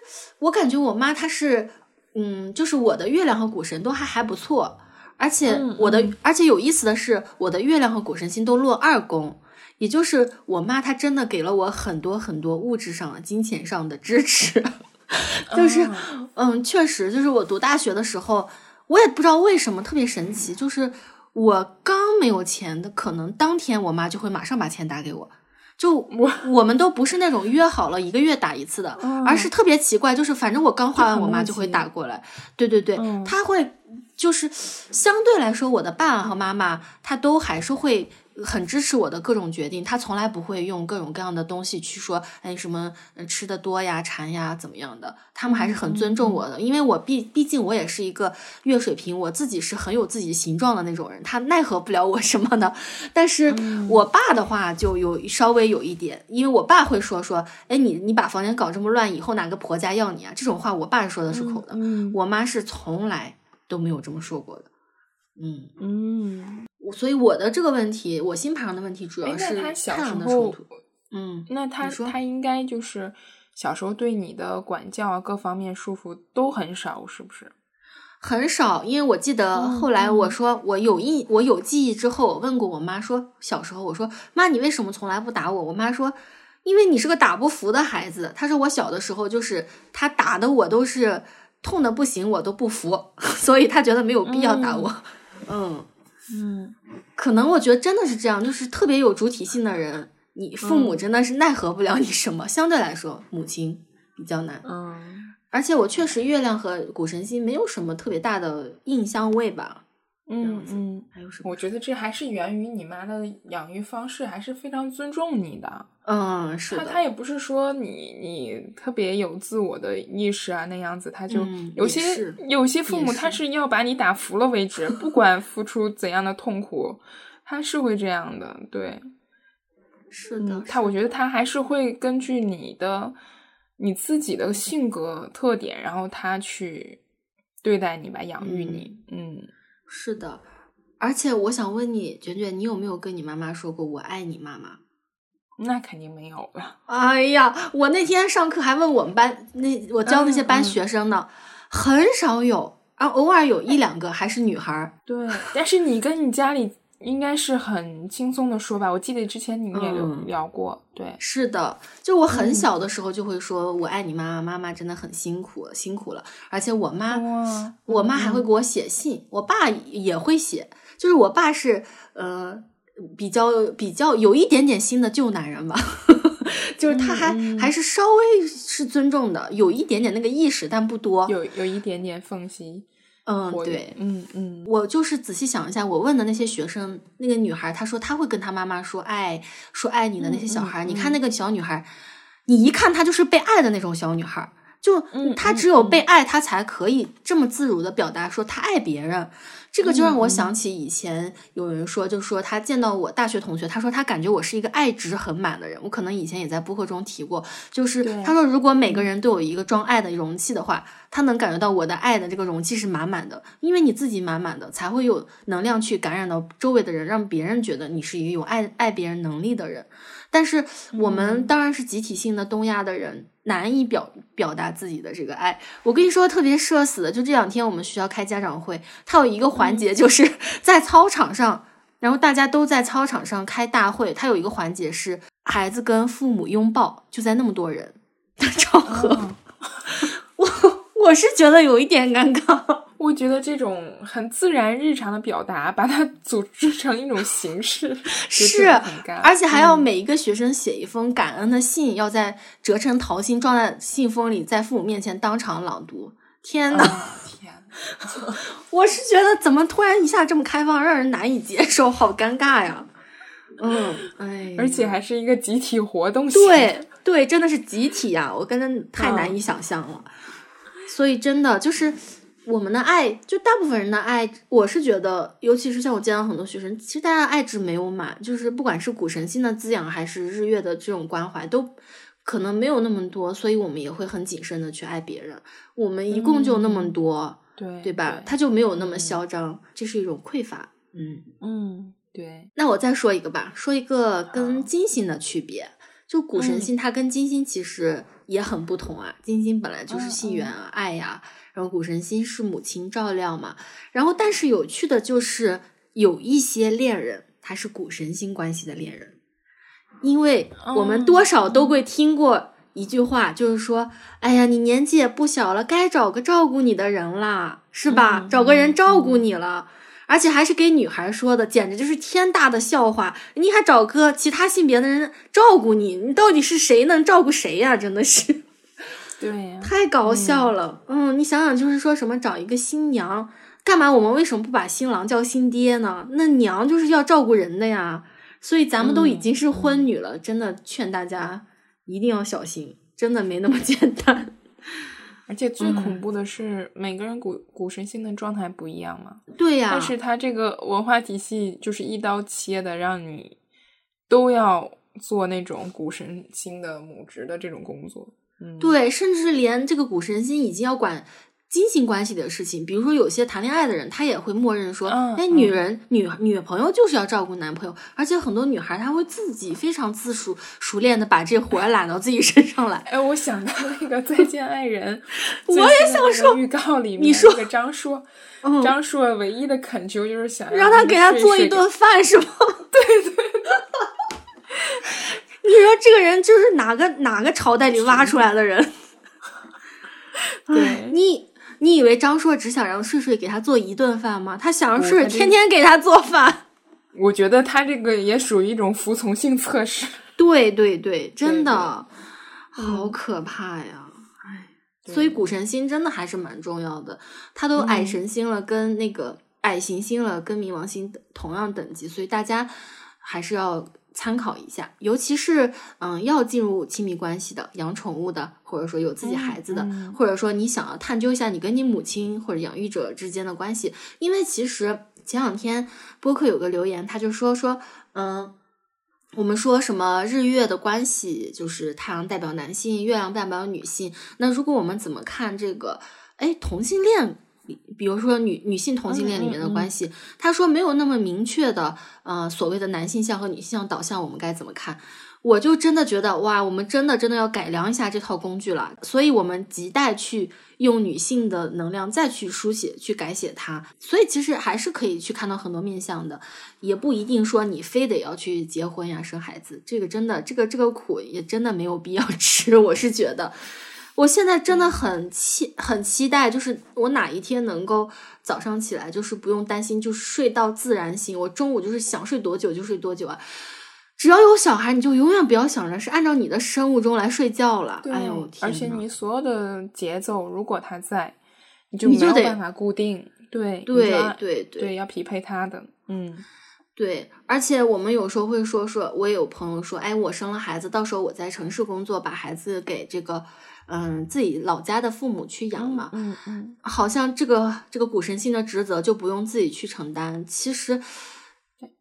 我感觉我妈她是，嗯，就是我的月亮和股神都还还不错，而且我的，而且有意思的是，我的月亮和股神星都落二宫。也就是我妈，她真的给了我很多很多物质上、金钱上的支持。就是，嗯，确实，就是我读大学的时候，我也不知道为什么特别神奇，就是我刚没有钱的，可能当天我妈就会马上把钱打给我。就 我我们都不是那种约好了一个月打一次的，而是特别奇怪，就是反正我刚花完，我妈就会打过来。对对对，她会就是相对来说，我的爸爸和妈妈他都还是会。很支持我的各种决定，他从来不会用各种各样的东西去说，哎，什么吃的多呀、馋呀怎么样的，他们还是很尊重我的，因为我毕毕竟我也是一个月水瓶，我自己是很有自己形状的那种人，他奈何不了我什么的。但是我爸的话就有稍微有一点，因为我爸会说说，哎，你你把房间搞这么乱，以后哪个婆家要你啊？这种话我爸说的出口的，我妈是从来都没有这么说过的。嗯嗯。所以我的这个问题，我星盘上的问题主要是太阳的冲突。嗯，那他他应该就是小时候对你的管教啊各方面束缚都很少，是不是？很少，因为我记得后来我说我有印，我有记忆之后，我问过我妈说，小时候我说妈，你为什么从来不打我？我妈说，因为你是个打不服的孩子。她说我小的时候就是他打的我都是痛的不行，我都不服，所以他觉得没有必要打我。嗯。嗯嗯，可能我觉得真的是这样，就是特别有主体性的人，你父母真的是奈何不了你什么。相对来说，母亲比较难。嗯，而且我确实月亮和谷神星没有什么特别大的印象位吧。嗯嗯，还有什么？我觉得这还是源于你妈的养育方式，还是非常尊重你的。嗯，是的。他他也不是说你你特别有自我的意识啊那样子，他就有些有些父母他是要把你打服了为止，不管付出怎样的痛苦，他是会这样的。对，是的。他我觉得他还是会根据你的你自己的性格特点，然后他去对待你吧，养育你。嗯。是的，而且我想问你，卷卷，你有没有跟你妈妈说过“我爱你”？妈妈，那肯定没有了。哎呀，我那天上课还问我们班那我教那些班学生呢，很少有，啊，偶尔有一两个还是女孩儿。对，但是你跟你家里。应该是很轻松的说吧，我记得之前你们也有聊过，对，是的，就我很小的时候就会说我爱你妈妈，妈妈真的很辛苦，辛苦了，而且我妈，我妈还会给我写信，我爸也会写，就是我爸是呃比较比较有一点点心的旧男人吧，就是他还还是稍微是尊重的，有一点点那个意识，但不多，有有一点点缝隙。嗯，对，嗯嗯，我就是仔细想一下，我问的那些学生，那个女孩，她说她会跟她妈妈说爱，说爱你的那些小孩，你看。那个小女孩，你一看她就是被爱的那种小女孩，就她只有被爱，她才可以这么自如的表达说她爱别人。这个就让我想起以前有人说，就说他见到我大学同学，他说他感觉我是一个爱值很满的人。我可能以前也在播客中提过，就是他说如果每个人都有一个装爱的容器的话，他能感觉到我的爱的这个容器是满满的。因为你自己满满的，才会有能量去感染到周围的人，让别人觉得你是一个有爱爱别人能力的人。但是我们当然是集体性的东亚的人。难以表表达自己的这个爱，我跟你说特别社死的，就这两天我们学校开家长会，他有一个环节就是 在操场上，然后大家都在操场上开大会，它有一个环节是孩子跟父母拥抱，就在那么多人的场合，我我是觉得有一点尴尬。我觉得这种很自然日常的表达，把它组织成一种形式，是，而且还要每一个学生写一封感恩的信，要在折成桃心装在信封里，在父母面前当场朗读。天呐，天，我是觉得怎么突然一下这么开放，让人难以接受，好尴尬呀。嗯，哎，而且还是一个集体活动，对对，真的是集体呀，我真的太难以想象了。所以真的就是。我们的爱，就大部分人的爱，我是觉得，尤其是像我见到很多学生，其实大家的爱值没有满，就是不管是古神星的滋养，还是日月的这种关怀，都可能没有那么多，所以我们也会很谨慎的去爱别人。我们一共就那么多，对对吧？他就没有那么嚣张，这是一种匮乏。嗯嗯，对。那我再说一个吧，说一个跟金星的区别。就古神星，它跟金星其实也很不同啊。金星本来就是性缘啊、爱呀，然后古神星是母亲照料嘛。然后，但是有趣的就是有一些恋人，他是古神星关系的恋人，因为我们多少都会听过一句话，就是说：“哎呀，你年纪也不小了，该找个照顾你的人啦，是吧？找个人照顾你了。”而且还是给女孩说的，简直就是天大的笑话！你还找个其他性别的人照顾你，你到底是谁能照顾谁呀？真的是，对，太搞笑了。嗯，你想想，就是说什么找一个新娘干嘛？我们为什么不把新郎叫新爹呢？那娘就是要照顾人的呀。所以咱们都已经是婚女了，真的劝大家一定要小心，真的没那么 简单。而且最恐怖的是，每个人古古神星的状态不一样嘛？对呀。但是他这个文化体系就是一刀切的，让你都要做那种古神星的母职的这种工作。嗯，对，甚至连这个古神星已经要管。金星关系的事情，比如说有些谈恋爱的人，他也会默认说，哎，女人女女朋友就是要照顾男朋友，而且很多女孩她会自己非常自熟熟练的把这活揽到自己身上来。哎，我想到那个《再见爱人》，我也想说预告里面，你说张硕，张硕唯一的恳求就是想让他给他做一顿饭，是吗？对 对。你说这个人就是哪个哪个朝代里挖出来的人？对你。你以为张硕只想让睡睡给他做一顿饭吗？他想让睡睡天天给他做饭。我觉得他这个也属于一种服从性测试。对对对，真的好可怕呀！哎，所以古神星真的还是蛮重要的。他都矮神星了，跟那个矮行星了，跟冥王星同样等级，所以大家还是要。参考一下，尤其是嗯，要进入亲密关系的、养宠物的，或者说有自己孩子的，或者说你想要探究一下你跟你母亲或者养育者之间的关系，因为其实前两天播客有个留言，他就说说，嗯，我们说什么日月的关系，就是太阳代表男性，月亮代表女性，那如果我们怎么看这个？哎，同性恋。比如说女女性同性恋里面的关系，他说没有那么明确的，呃，所谓的男性向和女性向导向，我们该怎么看？我就真的觉得哇，我们真的真的要改良一下这套工具了。所以，我们亟待去用女性的能量再去书写、去改写它。所以，其实还是可以去看到很多面向的，也不一定说你非得要去结婚呀、生孩子。这个真的，这个这个苦也真的没有必要 吃。我是觉得。我现在真的很期很期待，就是我哪一天能够早上起来，就是不用担心，就是睡到自然醒。我中午就是想睡多久就睡多久啊！只要有小孩，你就永远不要想着是按照你的生物钟来睡觉了。哎呦，而且你所有的节奏，如果他在，你就没有办法固定。对对对对，要匹配他的。嗯，对。而且我们有时候会说说，我也有朋友说，哎，我生了孩子，到时候我在城市工作，把孩子给这个。嗯，自己老家的父母去养嘛，嗯嗯，好像这个这个古神星的职责就不用自己去承担。其实，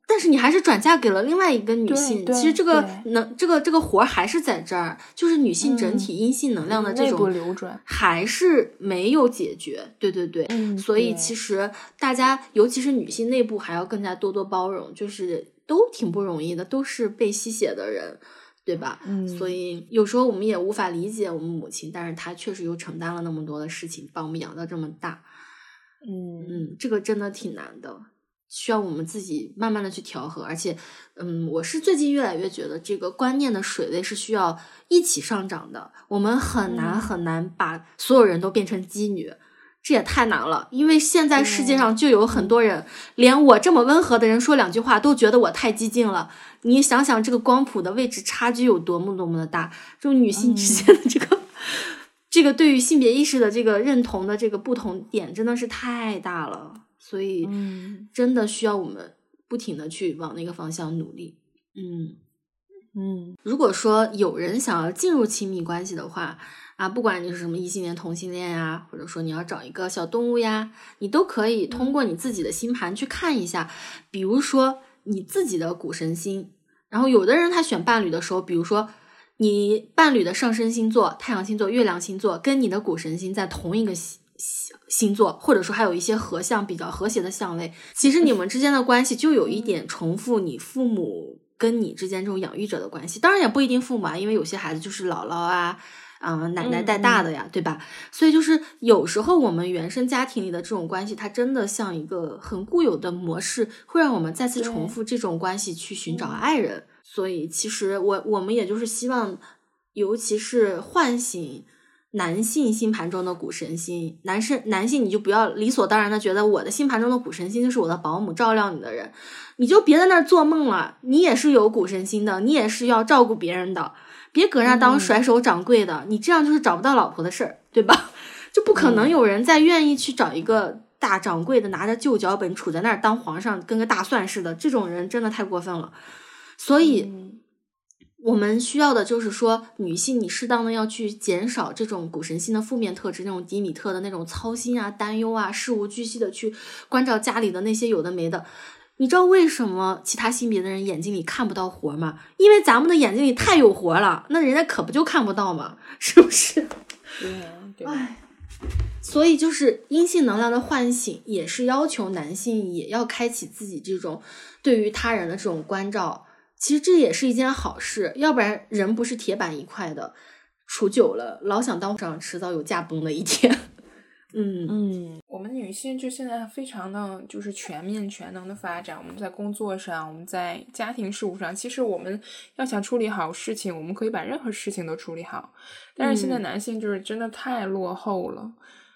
但是你还是转嫁给了另外一个女性。其实这个能这个这个活儿还是在这儿，就是女性整体阴性能量的这种流转还是没有解决。对对对，所以其实大家尤其是女性内部还要更加多多包容，就是都挺不容易的，都是被吸血的人。对吧？嗯，所以有时候我们也无法理解我们母亲，但是她确实又承担了那么多的事情，把我们养到这么大。嗯嗯，这个真的挺难的，需要我们自己慢慢的去调和。而且，嗯，我是最近越来越觉得这个观念的水位是需要一起上涨的。我们很难很难把所有人都变成鸡女。这也太难了，因为现在世界上就有很多人，连我这么温和的人说两句话都觉得我太激进了。你想想，这个光谱的位置差距有多么多么的大，就女性之间的这个，这个对于性别意识的这个认同的这个不同点真的是太大了，所以真的需要我们不停的去往那个方向努力。嗯。嗯，如果说有人想要进入亲密关系的话，啊，不管你是什么异性恋、同性恋呀，或者说你要找一个小动物呀，你都可以通过你自己的星盘去看一下，比如说你自己的谷神星。然后有的人他选伴侣的时候，比如说你伴侣的上升星座、太阳星座、月亮星座跟你的谷神星在同一个星星星座，或者说还有一些合相比较和谐的相位，其实你们之间的关系就有一点重复你父母跟你之间这种养育者的关系。当然也不一定父母啊，因为有些孩子就是姥姥啊。嗯，奶奶带大的呀，对吧？所以就是有时候我们原生家庭里的这种关系，它真的像一个很固有的模式，会让我们再次重复这种关系去寻找爱人。所以其实我我们也就是希望，尤其是唤醒男性星盘中的谷神星，男生男性你就不要理所当然的觉得我的星盘中的谷神星就是我的保姆照料你的人，你就别在那儿做梦了，你也是有谷神星的，你也是要照顾别人的。别搁那当甩手掌柜的，你这样就是找不到老婆的事儿，对吧？就不可能有人再愿意去找一个大掌柜的，拿着旧脚本杵在那儿当皇上，跟个大蒜似的。这种人真的太过分了。所以，我们需要的就是说，女性你适当的要去减少这种古神星的负面特质，那种迪米特的那种操心啊、担忧啊、事无巨细的去关照家里的那些有的没的。你知道为什么其他性别的人眼睛里看不到活吗？因为咱们的眼睛里太有活了，那人家可不就看不到吗？是不是？对，哎，所以就是阴性能量的唤醒，也是要求男性也要开启自己这种对于他人的这种关照。其实这也是一件好事，要不然人不是铁板一块的，处久了老想当上，迟早有驾崩的一天。嗯嗯，我们女性就现在非常的就是全面全能的发展。我们在工作上，我们在家庭事务上，其实我们要想处理好事情，我们可以把任何事情都处理好。但是现在男性就是真的太落后了，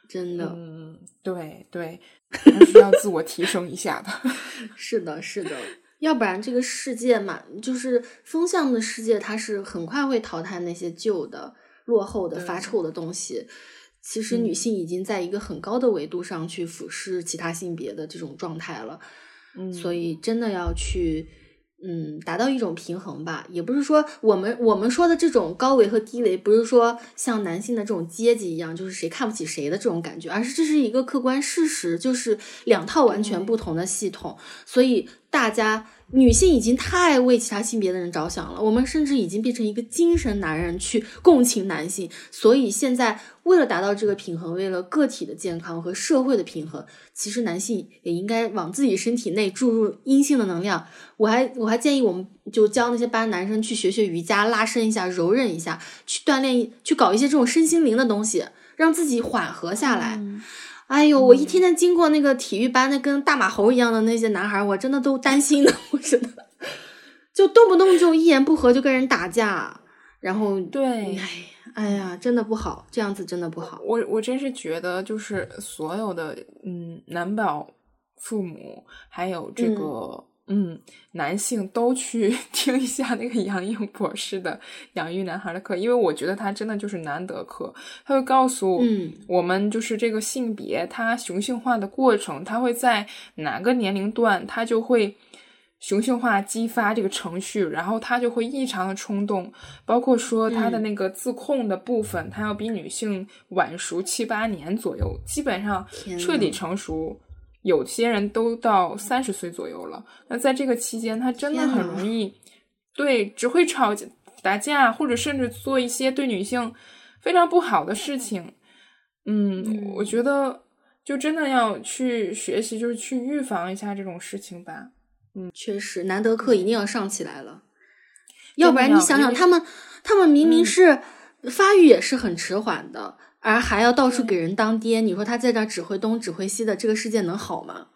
真的。嗯，对对，还是要自我提升一下的。是的，是的，要不然这个世界嘛，就是风向的世界，它是很快会淘汰那些旧的、落后的、发臭的东西。其实女性已经在一个很高的维度上去俯视其他性别的这种状态了，嗯，所以真的要去，嗯，达到一种平衡吧。也不是说我们我们说的这种高维和低维，不是说像男性的这种阶级一样，就是谁看不起谁的这种感觉，而是这是一个客观事实，就是两套完全不同的系统，所以大家。女性已经太为其他性别的人着想了，我们甚至已经变成一个精神男人去共情男性。所以现在为了达到这个平衡，为了个体的健康和社会的平衡，其实男性也应该往自己身体内注入阴性的能量。我还我还建议我们就教那些班男生去学学瑜伽，拉伸一下，柔韧一下，去锻炼，去搞一些这种身心灵的东西，让自己缓和下来。哎呦，我一天天经过那个体育班，那跟大马猴一样的那些男孩，我真的都担心的，我真的，就动不动就一言不合就跟人打架，然后对，哎，哎呀，真的不好，这样子真的不好。我我真是觉得，就是所有的嗯，男宝父母还有这个。嗯，男性都去 听一下那个杨颖博士的养育男孩的课，因为我觉得他真的就是难得课。他会告诉我们，就是这个性别它雄性化的过程，它会在哪个年龄段，它就会雄性化激发这个程序，然后他就会异常的冲动。包括说他的那个自控的部分，他要比女性晚熟七八年左右，基本上彻底成熟。有些人都到三十岁左右了，那在这个期间，他真的很容易，对，只会吵架、打架，或者甚至做一些对女性非常不好的事情。嗯，我觉得就真的要去学习，就是去预防一下这种事情吧。嗯，确实，难得课一定要上起来了，要不然你想想，他们他们明明是发育也是很迟缓的。而还要到处给人当爹，你说他在这指挥东指挥西的，这个世界能好吗？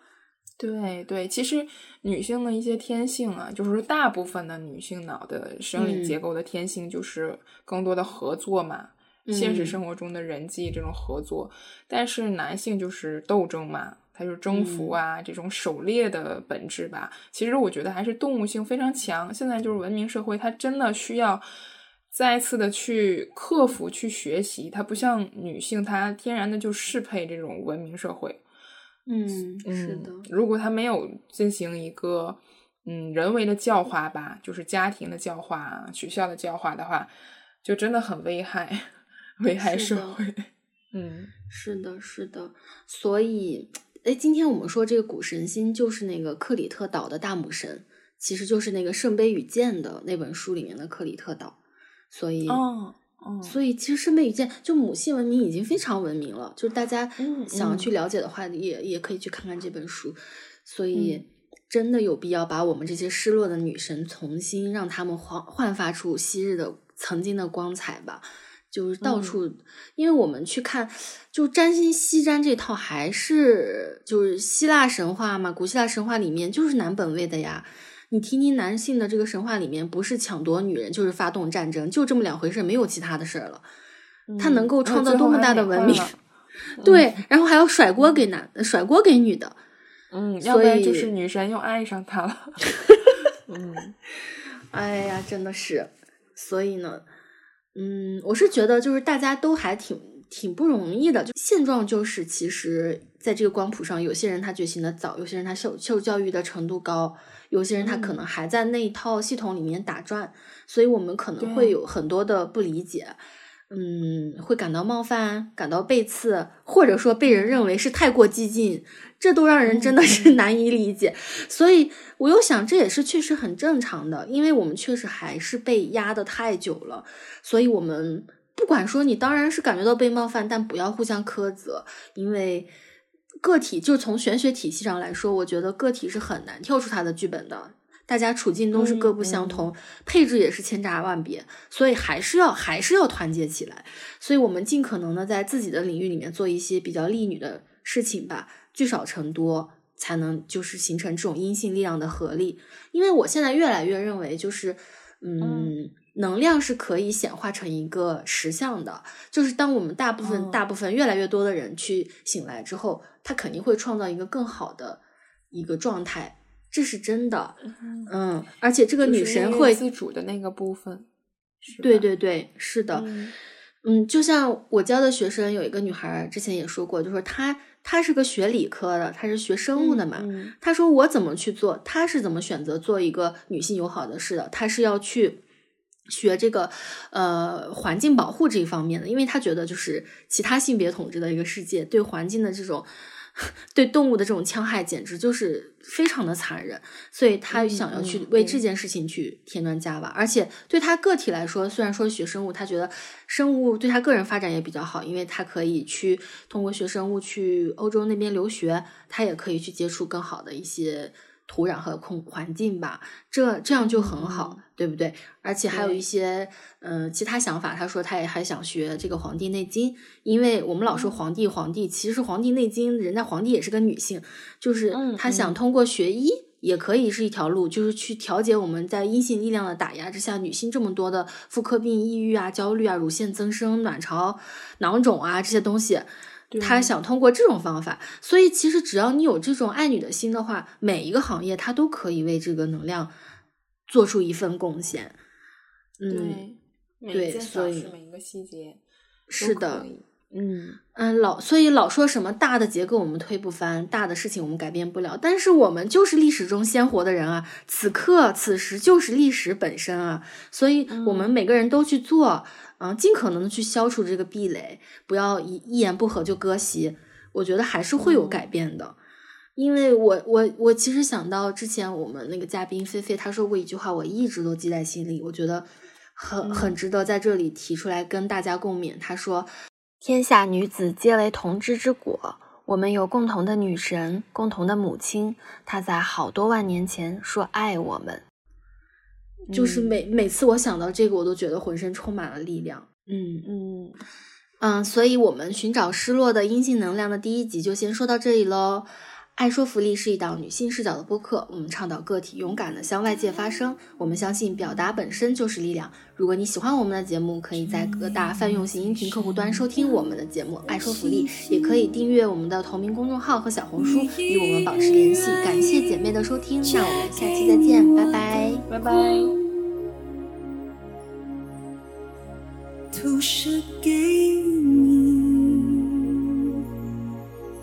对对，其实女性的一些天性啊，就是说大部分的女性脑的生理结构的天性就是更多的合作嘛，现实生活中的人际这种合作。但是男性就是斗争嘛，他就是征服啊，这种狩猎的本质吧。其实我觉得还是动物性非常强。现在就是文明社会，它真的需要。再次的去克服、去学习，它不像女性，她天然的就适配这种文明社会。嗯，是的。如果她没有进行一个嗯人为的教化吧，就是家庭的教化、学校的教化的话，就真的很危害，危害社会。嗯，是的，是的。所以，哎，今天我们说这个古神星就是那个克里特岛的大母神，其实就是那个《圣杯与剑》的那本书里面的克里特岛。所以，哦。所以其实圣杯与剑就母系文明已经非常文明了，就是大家想要去了解的话，也也可以去看看这本书。所以真的有必要把我们这些失落的女神重新让她们焕焕发出昔日的曾经的光彩吧。就是到处，因为我们去看，就占星西占这套还是就是希腊神话嘛，古希腊神话里面就是男本位的呀。你听听男性的这个神话里面，不是抢夺女人，就是发动战争，就这么两回事，没有其他的事儿了。他能够创造多么大的文明？对，然后还要甩锅给男，甩锅给女的。嗯，要不然就是女神又爱上他了。嗯，哎呀，真的是。所以呢，嗯，我是觉得就是大家都还挺挺不容易的。就现状就是，其实在这个光谱上，有些人他觉醒的早，有些人他受受教育的程度高。有些人他可能还在那一套系统里面打转，所以我们可能会有很多的不理解，嗯，会感到冒犯，感到背刺，或者说被人认为是太过激进，这都让人真的是难以理解。所以我又想，这也是确实很正常的，因为我们确实还是被压得太久了，所以我们不管说你当然是感觉到被冒犯，但不要互相苛责，因为。个体就从玄学体系上来说，我觉得个体是很难跳出他的剧本的。大家处境都是各不相同，配置也是千差万别，所以还是要还是要团结起来。所以我们尽可能的在自己的领域里面做一些比较利女的事情吧，聚少成多，才能就是形成这种阴性力量的合力。因为我现在越来越认为，就是嗯。能量是可以显化成一个实像的，就是当我们大部分、大部分越来越多的人去醒来之后，他肯定会创造一个更好的一个状态，这是真的。嗯，而且这个女神会自主的那个部分，对对对，是的。嗯，就像我教的学生有一个女孩，之前也说过，就说她她是个学理科的，她是学生物的嘛。她说我怎么去做，她是怎么选择做一个女性友好的事的，她是要去。学这个，呃，环境保护这一方面的，因为他觉得就是其他性别统治的一个世界，对环境的这种，对动物的这种戕害，简直就是非常的残忍，所以他想要去为这件事情去添砖加瓦。而且对他个体来说，虽然说学生物，他觉得生物对他个人发展也比较好，因为他可以去通过学生物去欧洲那边留学，他也可以去接触更好的一些。土壤和空环境吧，这这样就很好，对不对？而且还有一些嗯其他想法。他说他也还想学这个《黄帝内经》，因为我们老说皇帝皇帝，其实《黄帝内经》人家皇帝也是个女性，就是他想通过学医也可以是一条路，就是去调节我们在阴性力量的打压之下，女性这么多的妇科病、抑郁啊、焦虑啊、乳腺增生、卵巢囊肿啊这些东西。他想通过这种方法，所以其实只要你有这种爱女的心的话，每一个行业他都可以为这个能量做出一份贡献。嗯，对，所以每一个细节是的，嗯嗯，老所以老说什么大的结构我们推不翻，大的事情我们改变不了，但是我们就是历史中鲜活的人啊，此刻此时就是历史本身啊，所以我们每个人都去做。嗯，尽可能的去消除这个壁垒，不要一一言不合就割席。我觉得还是会有改变的，因为我我我其实想到之前我们那个嘉宾菲菲，她说过一句话，我一直都记在心里，我觉得很很值得在这里提出来跟大家共勉。她说：“天下女子皆为同枝之果，我们有共同的女神，共同的母亲，她在好多万年前说爱我们。”就是每每次我想到这个，我都觉得浑身充满了力量。嗯嗯嗯，所以，我们寻找失落的阴性能量的第一集就先说到这里喽。爱说福利是一档女性视角的播客，我们倡导个体勇敢的向外界发声。我们相信表达本身就是力量。如果你喜欢我们的节目，可以在各大泛用型音频客户端收听我们的节目《爱说福利》，也可以订阅我们的同名公众号和小红书，与我们保持联系。感谢姐妹的收听，那我们下期再见，拜拜，拜拜。投射给你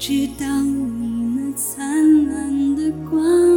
那灿烂